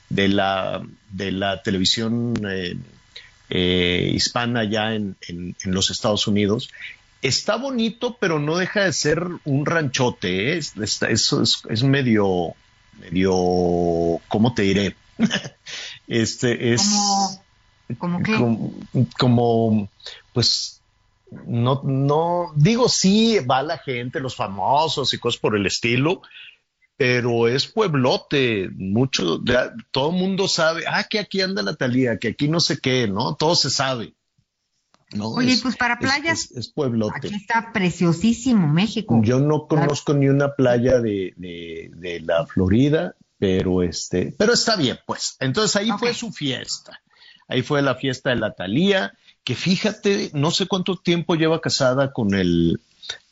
de la, de la televisión eh, eh, hispana ya en, en- en los Estados Unidos. Está bonito, pero no deja de ser un ranchote. ¿eh? Es, es, es medio, medio, ¿cómo te diré? <laughs> este es Como, como qué? como, como, pues no, no, digo sí, va la gente, los famosos y cosas por el estilo, pero es pueblote, mucho, de- todo el mundo sabe, ah, que aquí anda la Talía, que aquí no sé qué, ¿no? Todo se sabe. ¿no? Oye, Es- pues para playas, es, es pueblote. aquí está preciosísimo México. Yo no conozco ni una playa de, de, de la Florida, pero este, pero está bien, pues. Entonces ahí fue su fiesta. Ahí fue la fiesta de la Talía, que fíjate, no sé cuánto tiempo lleva casada con el,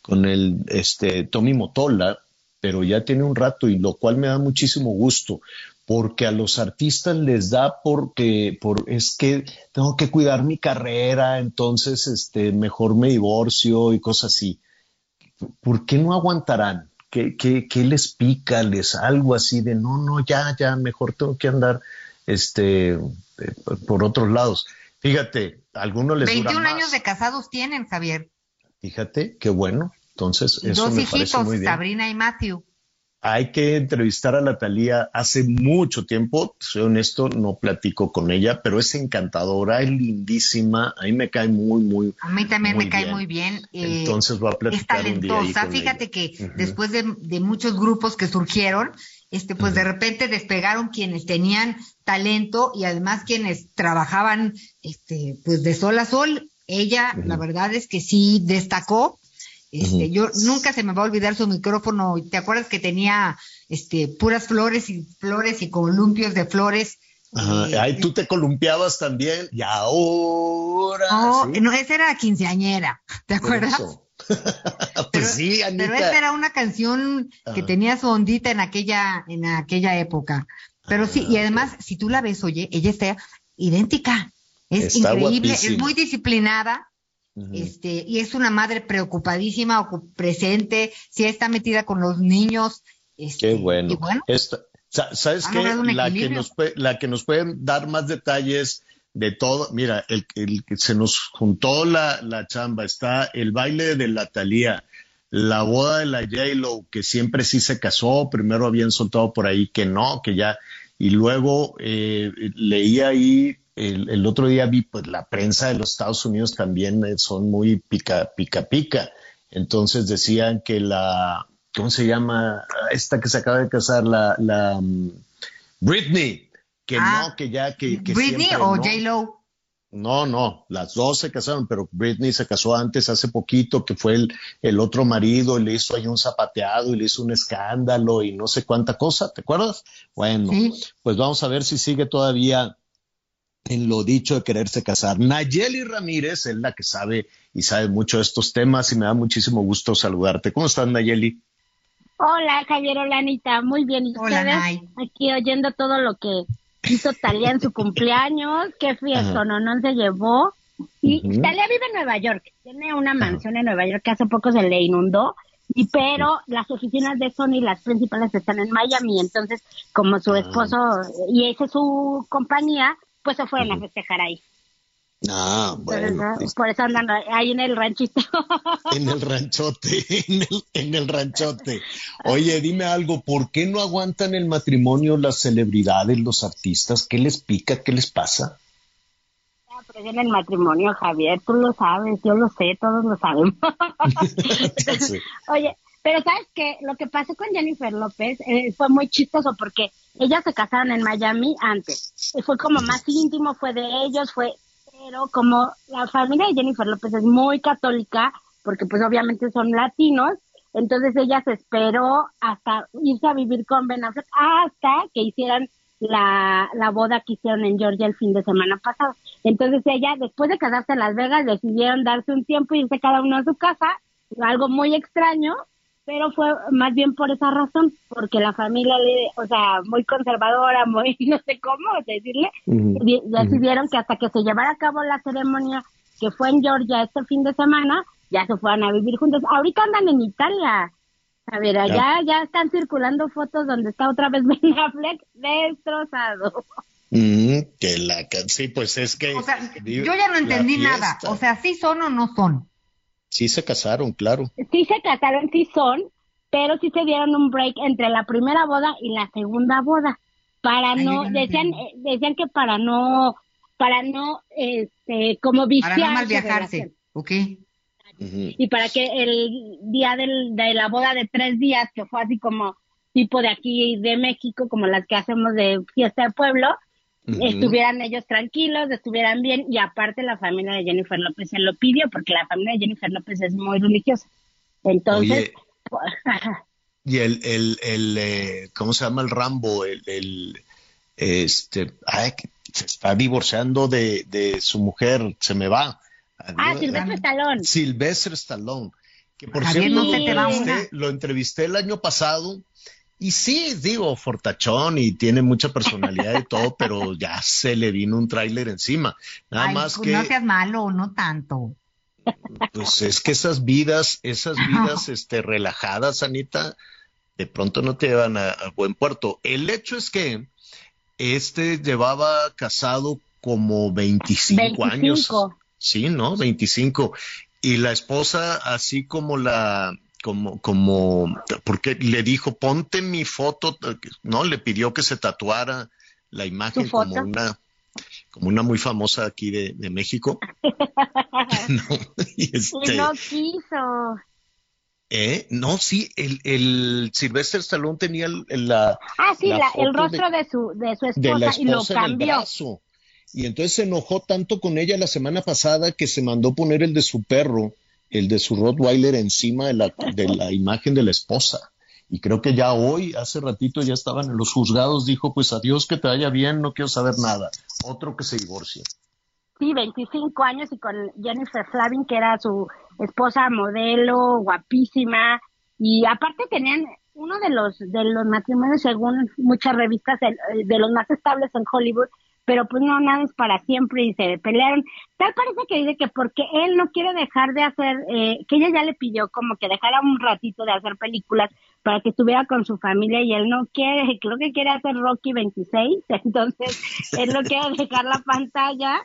con el, este, Tommy Motola, pero ya tiene un rato y lo cual me da muchísimo gusto, porque a los artistas les da porque, por, es que tengo que cuidar mi carrera, entonces, este, mejor me divorcio y cosas así. ¿por qué no aguantarán? ¿Qué, qué, qué les pica? ¿Les algo así de no, no, ya, ya, mejor tengo que andar este, eh, por otros lados? Fíjate, a algunos les 21 dura más. años de casados tienen, Javier. Fíjate, qué bueno. Entonces, eso Dos me parece hijitos, muy bien. Sabrina y Matthew. Hay que entrevistar a la Talía hace mucho tiempo, soy honesto, no platico con ella, pero es encantadora, es lindísima, a mí me cae muy, muy, A mí también me cae bien. muy bien. eh, entonces voy a es platicar un día ahí talentosa. con Fíjate ella. que Ujú. después de, de muchos grupos que surgieron, este, pues de repente despegaron quienes tenían talento y además quienes trabajaban, este, pues de sol a sol. Ella, la verdad es que sí destacó. Este, yo nunca se me va a olvidar su micrófono. ¿Te acuerdas que tenía, este, puras flores y flores y columpios de flores? Ajá. Eh, Ay, tú te columpiabas también y ahora. No, ¿sí? no, esa era quinceañera, ¿te acuerdas? <laughs> pues sí, Anita. Pero esta era una canción que Ajá. tenía su ondita en aquella, en aquella época. Pero sí, Ah, y además, si tú la ves, oye, ella está idéntica. Es Está increíble, guapísima. es muy disciplinada. Este, y es una madre preocupadísima, ocu- presente, sí está metida con los niños. Este, Qué bueno. Y bueno, Esta- sa- ¿Sabes qué? La que, nos puede, la que nos pueden dar más detalles de todo. Mira, el, el que se nos juntó la, la chamba. Está el baile de la Talía, la boda de la J-Lo, que siempre sí se casó. Primero habían soltado por ahí que no, que ya. Y luego eh, leí ahí, el, el otro día vi, pues la prensa de los Estados Unidos también eh, son muy pica, pica, pica. Entonces decían que la, ¿cómo se llama? Esta que se acaba de casar, la, la mm, Britney, que Ah, no, que ya, que, que Britney siempre o no. J-Lo. No, no, las dos se casaron, pero Britney se casó antes, hace poquito, que fue el, el otro marido, y le hizo ahí un zapateado y le hizo un escándalo y no sé cuánta cosa, ¿te acuerdas? Bueno, Sí. pues vamos a ver si sigue todavía en lo dicho de quererse casar. Nayeli Ramírez es la que sabe y sabe mucho de estos temas y me da muchísimo gusto saludarte. ¿Cómo estás, Nayeli? Hola, Javier, hola, Anita. Muy bien. ¿Y Hola? Nay. Aquí oyendo todo lo que hizo Talía en su cumpleaños. Qué fiesta, no, no se llevó. Y Ujú. Talía vive en Nueva York. Tiene una mansión en Nueva York que hace poco se le inundó. Y pero las oficinas de Sony, las principales, están en Miami. Entonces, como su esposo y esa es su compañía, pues se fueron a festejar ahí. Ah, bueno, ¿no? por eso andan ahí en el ranchito. <laughs> en el ranchote, en el, en el ranchote. Oye, dime algo, ¿por qué no aguantan el matrimonio las celebridades, los artistas? ¿Qué les pica? ¿Qué les pasa? Pero en el matrimonio, Javier, tú lo sabes, yo lo sé, todos lo sabemos. <laughs> <laughs> Oye, pero sabes que lo que pasó con Jennifer López eh, fue muy chistoso porque ellas se casaron en Miami antes. Fue como más íntimo, fue de ellos, fue, pero como la familia de Jennifer López es muy católica, porque pues obviamente son latinos, entonces ella se esperó hasta irse a vivir con Ben Affleck hasta que hicieran la, la boda que hicieron en Georgia el fin de semana pasado. Entonces ella, después de casarse en Las Vegas, decidieron darse un tiempo y irse cada uno a su casa, algo muy extraño, pero fue más bien por esa razón, porque la familia, le, o sea, muy conservadora, muy, <laughs> no sé cómo decirle, Ujú, di- decidieron que hasta que se llevara a cabo la ceremonia que fue en Georgia este fin de semana, ya se fueran a vivir juntos. Ahorita andan en Italia. A ver, allá ya están circulando fotos donde está otra vez <laughs> Ben Affleck destrozado. Mm, que la sí, pues es que O sea, vive yo ya no entendí nada. O sea, ¿sí son o no son? Sí se casaron, claro. Sí se casaron, sí son, pero sí se dieron un break entre la primera boda y la segunda boda. Para no, decían, eh, decían que para no, para no, este, como viciar Para no mal viajarse. ¿Ok? y para que el día del, de la boda de tres días, que fue así como tipo de aquí de México, como las que hacemos de fiesta de pueblo, Estuvieran ellos tranquilos, estuvieran bien, y aparte la familia de Jennifer López se lo pidió, porque la familia de Jennifer López es muy religiosa. Entonces, Oye, <laughs> y el, el, el eh, ¿cómo se llama el Rambo? El, el este, ay, se está divorciando de, de su mujer, se me va. ah, Silvestre Stallone. Silvestre Stallone. Que por Javier, cierto, no te va lo, entrevisté, lo entrevisté el año pasado. Y sí, digo, fortachón y tiene mucha personalidad y todo, pero ya se le vino un tráiler encima. Nada Ay, más pues que, no seas malo, no tanto. pues es que esas vidas, esas <laughs> vidas este, relajadas, Anita, de pronto no te llevan a, a buen puerto. El hecho es que este llevaba casado como 25, años. 25. Sí, ¿no? 25. Y la esposa, así como la, como, como, porque le dijo, ponte mi foto, ¿no? Le pidió que se tatuara la imagen ¿Su como una, como una muy famosa aquí de, de México. <laughs> No, y este, no quiso. ¿eh? No, sí, el, el Sylvester Stallone tenía el- el- la, Ah, sí, la la- el rostro de, su, de su de la esposa y lo cambió. Y entonces se enojó tanto con ella la semana pasada que se mandó poner el de su perro, el de su Rottweiler encima de la, de la imagen de la esposa. Y creo que ya hoy, hace ratito, ya estaban en los juzgados, dijo, pues adiós, que te vaya bien, no quiero saber nada. Otro que se divorcie. Sí, 25 años y con Jennifer Flavin, que era su esposa modelo, guapísima. Y aparte tenían uno de los, de los matrimonios, según muchas revistas, de los más estables en Hollywood, pero pues no, nada es para siempre y se pelearon. Tal parece que dice que porque él no quiere dejar de hacer, eh, que ella ya le pidió como que dejara un ratito de hacer películas para que estuviera con su familia y él no quiere, <laughs> creo que quiere hacer Rocky 26, <laughs> entonces él no quiere dejar la pantalla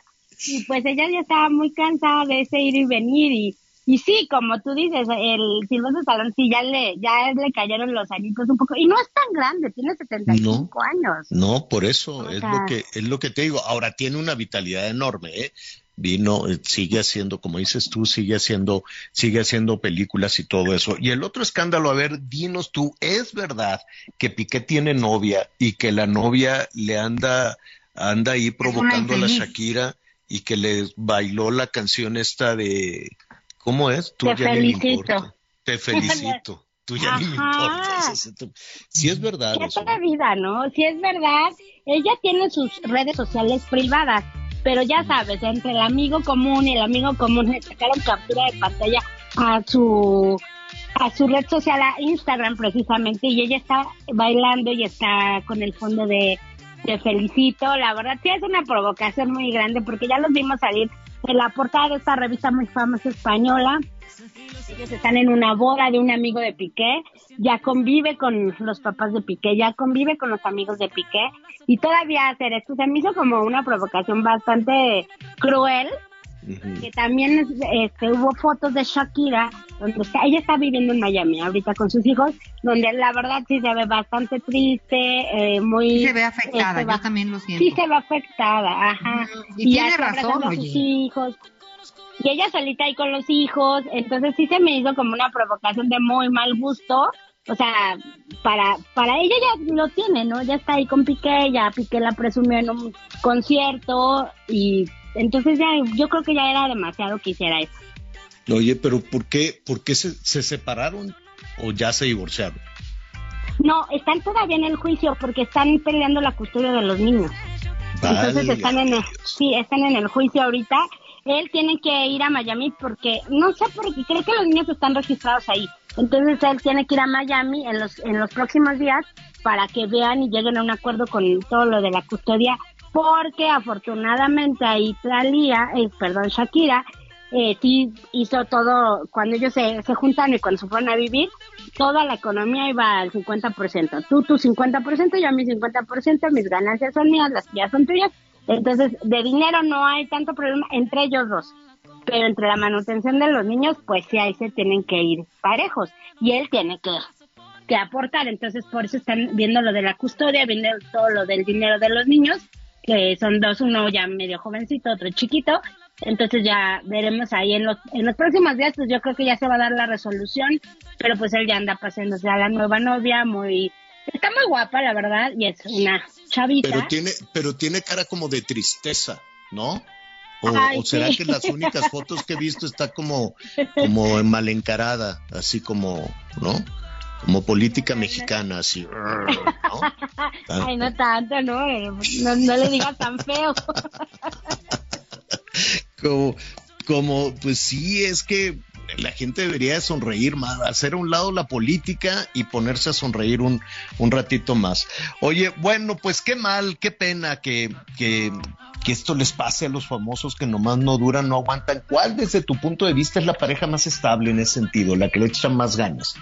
y pues ella ya estaba muy cansada de ese ir y venir y, y sí, como tú dices, el Silvestre Stallone sí ya le, ya le cayeron los añitos un poco y no es tan grande, tiene 75 años. No, por eso, es sea- lo que, es lo que te digo. Ahora tiene una vitalidad enorme, ¿eh? Vino, eh, sigue haciendo, como dices tú, sigue haciendo, sigue haciendo películas y todo eso. Y el otro escándalo, a ver, dinos tú, ¿es verdad que Piqué tiene novia y que la novia le anda, anda ahí provocando a la. Shakira y que le bailó la canción esta de, ¿cómo es? Tú Te ya felicito. Te <laughs> felicito. Tú ya ni me importas. Sí es verdad Qué eso. vida, ¿no? Si es verdad, ella tiene sus redes sociales privadas, pero ya sabes, entre el amigo común y el amigo común le sacaron captura de pantalla a su a su red social, a Instagram precisamente, y ella está bailando y está con el fondo de te felicito, la verdad sí es una provocación muy grande porque ya los vimos salir en la portada de esta revista muy famosa española, ellos están en una boda de un amigo de Piqué, ya convive con los papás de Piqué, ya convive con los amigos de Piqué. Y todavía hacer esto se me hizo como una provocación bastante cruel que también este, hubo fotos de Shakira donde está, ella está viviendo en Miami ahorita con sus hijos donde la verdad sí se ve bastante triste eh, muy Sí se ve afectada, este, yo va- también lo siento. sí se ve afectada ajá Y tiene razón, sus oye. hijos y ella solita ahí con los hijos, entonces sí se me hizo como una provocación de muy mal gusto, o sea, para para ella ya lo tiene, ¿no? Ya está ahí con Piqué, ya Piqué la presumió en un concierto y entonces ya yo creo que ya era demasiado que hiciera eso. Oye, pero ¿por qué, por qué se, se separaron o ya se divorciaron? No, están todavía en el juicio porque están peleando la custodia de los niños. Entonces Válgame están en el, sí, están en el juicio ahorita. Él tiene que ir a Miami porque, no sé por qué, creo que los niños están registrados ahí. Entonces él tiene que ir a Miami en los, en los próximos días para que vean y lleguen a un acuerdo con todo lo de la custodia, porque afortunadamente ahí Talía, eh, perdón, Shakira, eh, sí hizo todo, cuando ellos se, se juntan y cuando se fueron a vivir, toda la economía iba al 50%. Tú tu 50%, yo mi 50%, mis ganancias son mías, las tuyas son tuyas. Entonces, de dinero no hay tanto problema entre ellos dos. Pero entre la manutención de los niños, pues sí, ahí se tienen que ir parejos. Y él tiene que, que aportar. Entonces, por eso están viendo lo de la custodia, viendo todo lo del dinero de los niños, que son dos, uno ya medio jovencito, otro chiquito. Entonces ya veremos ahí en los, en los próximos días, pues yo creo que ya se va a dar la resolución, pero pues él ya anda pasándose a la nueva novia, muy, está muy guapa, la verdad, y es una chavita. Pero tiene, pero tiene cara como de tristeza, ¿no? O, Ay, o será sí. que las únicas fotos que he visto está como, <laughs> como mal encarada, así como, ¿no? Como política mexicana, así. <laughs> Ay, no tanto, no, no, no le digas tan feo. <laughs> como, como, pues sí, es que la gente debería de sonreír más, hacer a un lado la política y ponerse a sonreír un, un ratito más. Oye, bueno, pues qué mal, qué pena que, que, que esto les pase a los famosos que nomás no duran, no aguantan. ¿Cuál desde tu punto de vista es la pareja más estable en ese sentido, la que le echan más ganas?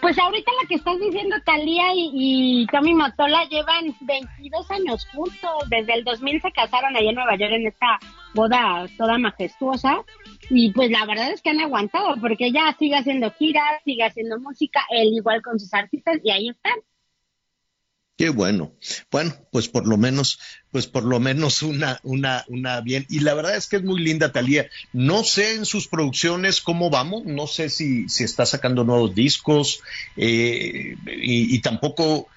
Pues ahorita la que estás diciendo, Talía y, Tommy Motola llevan 22 años juntos. Desde el 2000 se casaron allá en Nueva York en esta boda toda majestuosa. Y pues la verdad es que han aguantado, porque ella sigue haciendo giras, sigue haciendo música, él igual con sus artistas, y ahí están. Qué bueno. Bueno, pues por lo menos, pues por lo menos una, una, una bien. Y la verdad es que es muy linda Talía. No sé en sus producciones cómo vamos, no sé si, si está sacando nuevos discos, eh, y, tampoco,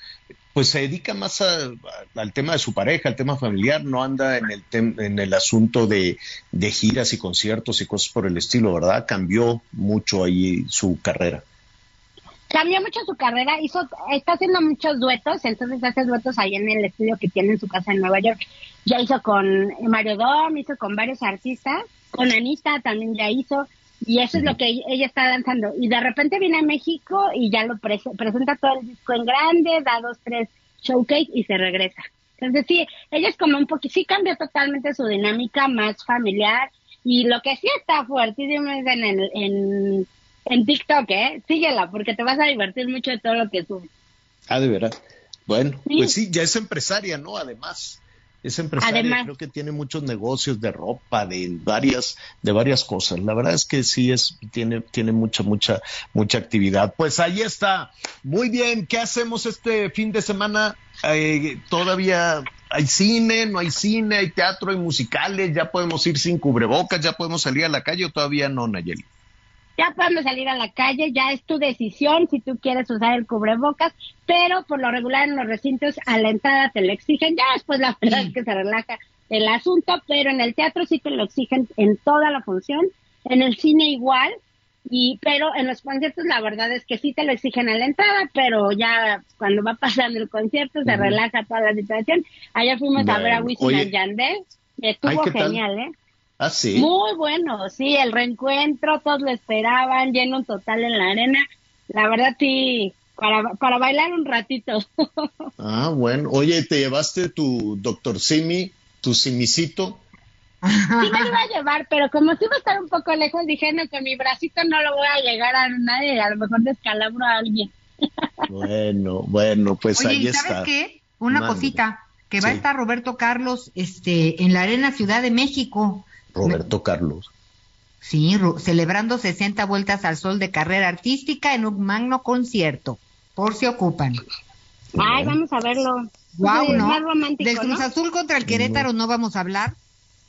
pues se dedica más al tema de su pareja, al tema familiar, no anda en el tem- en el asunto de, de giras y conciertos y cosas por el estilo, ¿verdad? Cambió mucho ahí su carrera. Cambió mucho su carrera, hizo, está haciendo muchos duetos, entonces hace duetos ahí en el estudio que tiene en su casa en Nueva York. Ya hizo con Mario Dom, hizo con varios artistas, con Anita también ya hizo, y eso es lo que ella está danzando. Y de repente viene a México y ya lo prese- presenta todo el disco en grande, da dos, tres showcase y se regresa. Entonces sí, ella es como un poquito, sí cambió totalmente su dinámica, más familiar, y lo que sí está fuertísimo es en el, en, en TikTok, ¿eh? Síguela, porque te vas a divertir mucho de todo lo que sube. Ah, de verdad. Bueno, pues sí, ya es empresaria, ¿no? Además, es empresaria, Además. creo que tiene muchos negocios de ropa, de varias, de varias cosas. La verdad es que sí es, tiene, tiene mucha, mucha, mucha actividad. Pues ahí está. Muy bien, ¿qué hacemos este fin de semana? Eh, todavía hay cine, no hay cine, hay teatro, hay musicales, ya podemos ir sin cubrebocas, ya podemos salir a la calle o todavía no, Nayeli. Ya podemos salir a la calle, ya es tu decisión si tú quieres usar el cubrebocas, pero por lo regular en los recintos a la entrada te lo exigen, ya después la verdad es que se relaja el asunto, pero en el teatro sí te lo exigen en toda la función, en el cine igual, y pero en los conciertos la verdad es que sí te lo exigen a la entrada, pero ya cuando va pasando el concierto se relaja toda la situación. Ayer fuimos a ver a Wisin Yandel, estuvo genial, ¿eh? Ah, sí. Muy bueno, sí, el reencuentro, todos lo esperaban, lleno total en la arena. La verdad, sí, para, para bailar un ratito. <laughs> Ah, bueno. Oye, ¿te llevaste tu doctor Simi, tu simicito? Sí me lo iba a llevar, pero como sí va a estar un poco lejos, dije, no, con mi bracito no lo voy a llegar a nadie, a lo mejor descalabro a alguien. <laughs> Bueno, bueno, pues Oye, ahí ¿y sabes está. qué? Una cosita, que va a estar Roberto Carlos este, en la Arena Ciudad de México. Roberto Carlos. Sí, Ru- celebrando 60 vueltas al sol de carrera artística en un magno concierto. Por si ocupan. Ay, vamos a verlo. Wow, ¿no? Del Cruz ¿no? Azul contra el Querétaro no vamos a hablar.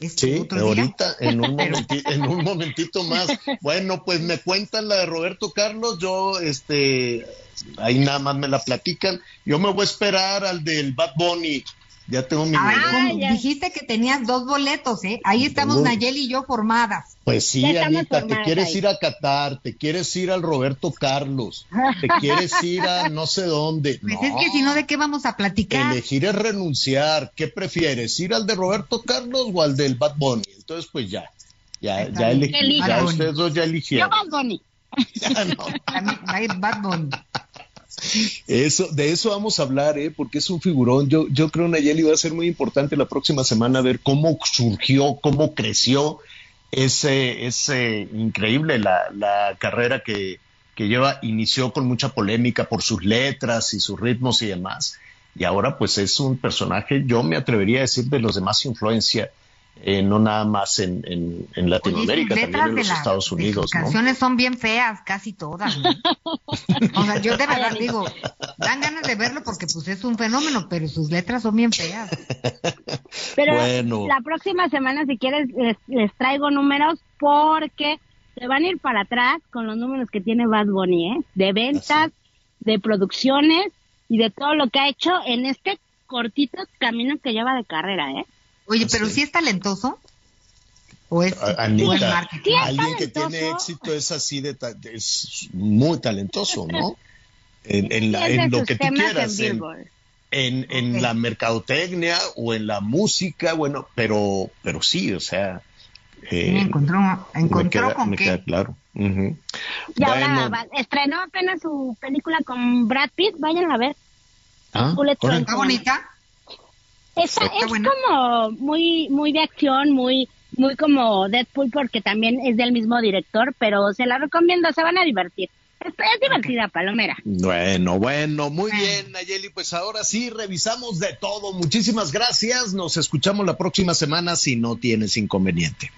Este, Sí, otro día. ahorita, en un, <laughs> momenti- en un momentito más. <laughs> Bueno, pues me cuentan la de Roberto Carlos, yo, este, ahí nada más me la platican. Yo me voy a esperar al del Bad Bunny. Ya tengo mi. ¿cómo? dijiste que tenías dos boletos, ¿eh? Ahí estamos Tengo- Nayeli y yo formadas. Pues sí, Ya Anita, te quieres ahí. ir a Qatar, te quieres ir al Roberto Carlos, te <laughs> quieres ir a no sé dónde. Pues No, es que si no, ¿de qué vamos a platicar? elegir es renunciar. ¿Qué prefieres, ir al de Roberto Carlos o al del Bad Bunny? Entonces, pues ya, ya, ya, elegí, ya ustedes dos ya Yo eligieron. Bad Bunny. <laughs> Hay <laughs> Bad Bunny. Eso, de eso vamos a hablar, ¿eh? porque es un figurón. Yo, yo creo, Nayeli, va a ser muy importante la próxima semana ver cómo surgió, cómo creció ese, increíble la, carrera que, que lleva, inició con mucha polémica por sus letras y sus ritmos y demás. Y ahora pues es un personaje, yo me atrevería a decir, de los de más influencia, eh, no nada más en, en, en Latinoamérica, Oye, también en de los la- Estados Unidos, ¿no? canciones son bien feas, casi todas. ¿no? O sea, yo de verdad digo, dan ganas de verlo porque pues es un fenómeno, pero sus letras son bien feas. Pero Bueno. la próxima semana, si quieres, les, les traigo números porque se van a ir para atrás con los números que tiene Bad Bunny, ¿eh? De ventas, de producciones y de todo lo que ha hecho en este cortito camino que lleva de carrera, ¿eh? Oye, pero sí es talentoso. ¿O es alguien que tiene éxito es así de ta- es muy talentoso, ¿no? En, en la- en lo que tú en quieras, en, en, la mercadotecnia o en la música, bueno, pero, pero sí, o sea, eh, Me encontró, me encontró queda, con me qué. queda claro. Y Bueno, va- estrenó apenas su película con Brad Pitt, vayan a ver. ah. ¿Está bonita? Es buena. como muy muy de acción, muy muy como Deadpool porque también es del mismo director, pero se la recomiendo, se van a divertir. Es, es divertida, Palomera. Bueno, bueno, muy bien, Nayeli. Pues ahora sí, revisamos de todo. Muchísimas gracias. Nos escuchamos la próxima semana si no tienes inconveniente.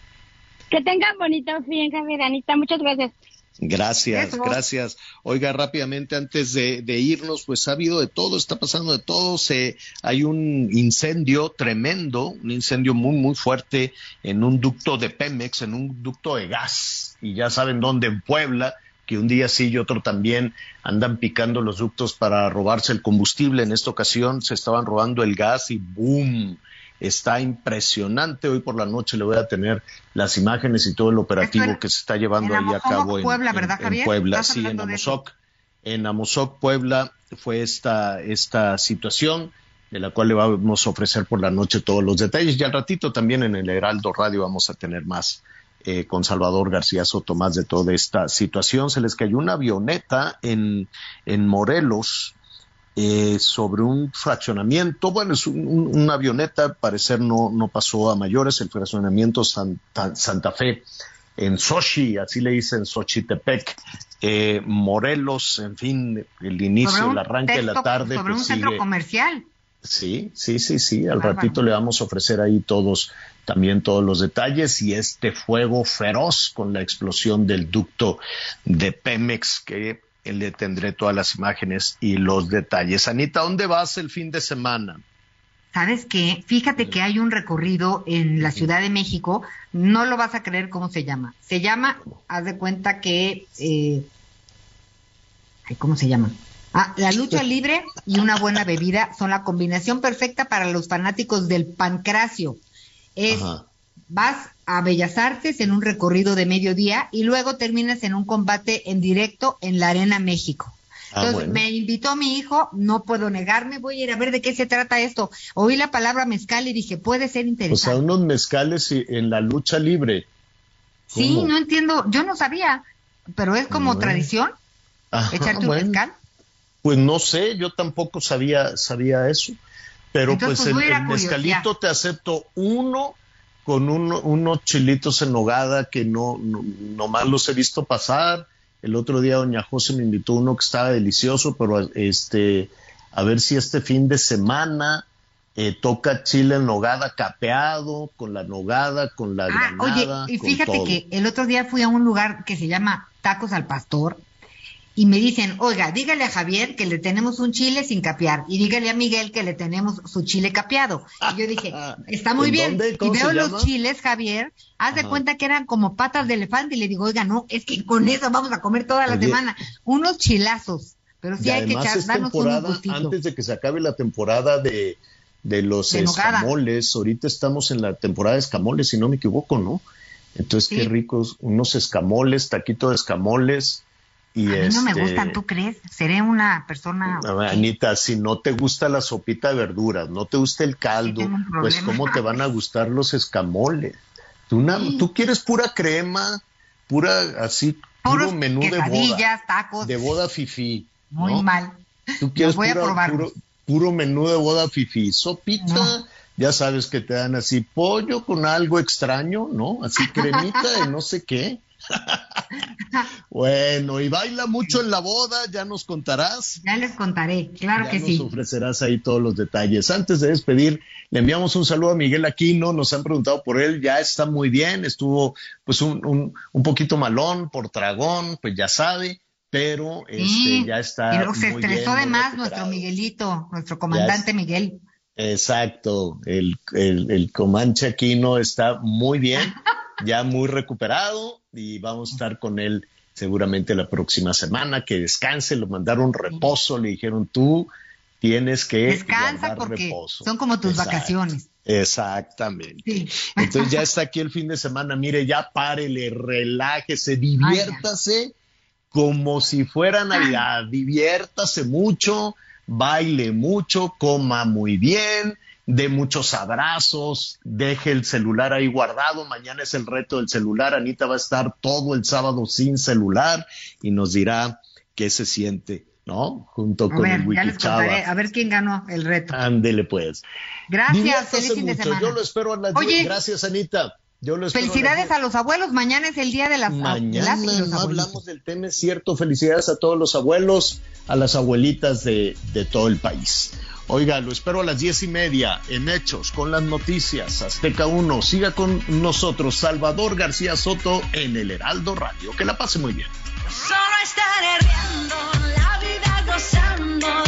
Que tengan bonito fin, Javier, Anita, muchas gracias. Gracias, Eso. gracias. Oiga, rápidamente antes de, de irnos, pues ha habido de todo, está pasando de todo. Se, hay un incendio tremendo, un incendio muy, muy fuerte en un ducto de Pemex, en un ducto de gas. Y ya saben dónde, en Puebla, que un día sí y otro también andan picando los ductos para robarse el combustible. En esta ocasión se estaban robando el gas y ¡boom! Está impresionante. Hoy por la noche le voy a tener las imágenes y todo el operativo en- que se está llevando en ahí a cabo en, Puebla, en- ¿verdad, en Javier? Puebla, ¿Estás sí, en? Amozoc. En Amozoc, Puebla, fue esta, esta situación de la cual le vamos a ofrecer por la noche todos los detalles. Y al ratito también en el Heraldo Radio vamos a tener más eh, con Salvador García Soto, más de toda esta situación. Se les cayó una avioneta en, en Morelos, eh, sobre un fraccionamiento. Bueno, es un- un- una avioneta, al parecer no, no pasó a mayores, el fraccionamiento Santa, Santa Fe en Sochi, así le dicen Xochitepec, eh, Morelos, en fin, el inicio, el arranque de la tarde. Sobre pues un centro sigue- comercial. Sí, sí, sí, sí. Al Bárbaro. ratito le vamos a ofrecer ahí todos, también todos los detalles y este fuego feroz con la explosión del ducto de Pemex que le tendré todas las imágenes y los detalles. Anita, ¿dónde vas el fin de semana? ¿Sabes qué? Fíjate que hay un recorrido en la Ciudad de México, no lo vas a creer cómo se llama. Se llama, haz de cuenta que, eh, ay, ¿cómo se llama? Ah, la lucha libre y una buena bebida son la combinación perfecta para los fanáticos del pancracio. Es, Ajá. vas a Bellas Artes en un recorrido de mediodía y luego terminas en un combate en directo en la Arena México. Ah, Entonces bueno. me invitó mi hijo, no puedo negarme, voy a ir a ver de qué se trata esto. Oí la palabra mezcal y dije, puede ser O sea, interesante. unos mezcales y- en la lucha libre. sí, no entiendo, yo no sabía, pero es como Bueno. tradición Ajá, echarte un mezcal. Pues no sé, yo tampoco sabía, sabía eso. Pero Entonces, pues pues, el, mezcalito te acepto uno con uno- unos chilitos en nogada que no, no nomás los he visto pasar. El otro día doña José me invitó uno que estaba delicioso, pero este a ver si este fin de semana eh, toca chile en nogada capeado, con la nogada, con la Ah, granada, oye, y fíjate que el otro día fui a un lugar que se llama Tacos al Pastor y me dicen, oiga, dígale a Javier que le tenemos un chile sin capear y dígale a Miguel que le tenemos su chile capeado. Y yo dije, <laughs> está muy ¿En bien. dónde? Y ¿Cómo se veo los chiles, Javier, haz de cuenta que eran como patas de elefante y le digo, oiga, no, es que con eso vamos a comer toda la Oye. semana. Unos chilazos, pero sí y hay que echar, darnos gustitos. antes de que se acabe la temporada de, de los De escamoles. Ahorita estamos en la temporada de escamoles, si no me equivoco, ¿no? Entonces, qué ricos, unos escamoles, taquito de escamoles. Y A mí no me este, gustan, ¿tú crees? Seré una persona... Anita, si no te gusta la sopita de verduras, no te gusta el caldo, pues. ¿cómo te van a gustar los escamoles? Tú, na- tú quieres pura crema, pura así, puro menú de boda. tacos. De boda fifí. Muy ¿no? mal. Tú quieres voy a puro, probar. puro, puro menú de boda fifí. Sopita, ya sabes que te dan así pollo con algo extraño, ¿no? Así cremita de no sé qué. <laughs> bueno, y baila mucho en la boda, ya nos contarás. Ya les contaré, claro Ya que nos sí. ofrecerás ahí todos los detalles. Antes de despedir, le enviamos un saludo a Miguel Aquino, nos han preguntado por él, ya está muy bien, estuvo pues un, un, un poquito malón por tragón, pues ya sabe, pero Sí, este, ya está. luego se muy estresó bien, de más nuestro Miguelito, nuestro comandante Miguel. Exacto, el, el, el Comanche Aquino está muy bien, <laughs> ya muy recuperado y vamos a estar con él seguramente la próxima semana, que descanse, lo mandaron reposo, le dijeron tú tienes que Descansa porque reposo. son como tus Exacto. vacaciones. Exactamente. Sí. Entonces ya está aquí el fin de semana, mire, ya párele, relájese, diviértase como si fuera Navidad, diviértase mucho, baile mucho, coma muy bien, dé muchos abrazos, deje el celular ahí guardado, mañana es el reto del celular, Anita va a estar todo el sábado sin celular y nos dirá qué se siente, ¿no? Junto A con ver, el Wikichava. a ver quién ganó el reto. Ándele pues. Gracias, feliz fin de semana. Yo lo espero a las Oye, 10. Gracias, Anita. Yo lo Felicidades 10. a los abuelos, mañana es el día de las Mañana abuelas y los no hablamos del tema, es cierto. Felicidades a todos los abuelos, a las abuelitas de, de todo el país. Oiga, lo espero a las diez y media en Hechos con las noticias. Azteca 1, siga con nosotros Salvador García Soto en el Heraldo Radio. Que la pase muy bien. Solo estaré riendo, la vida gozando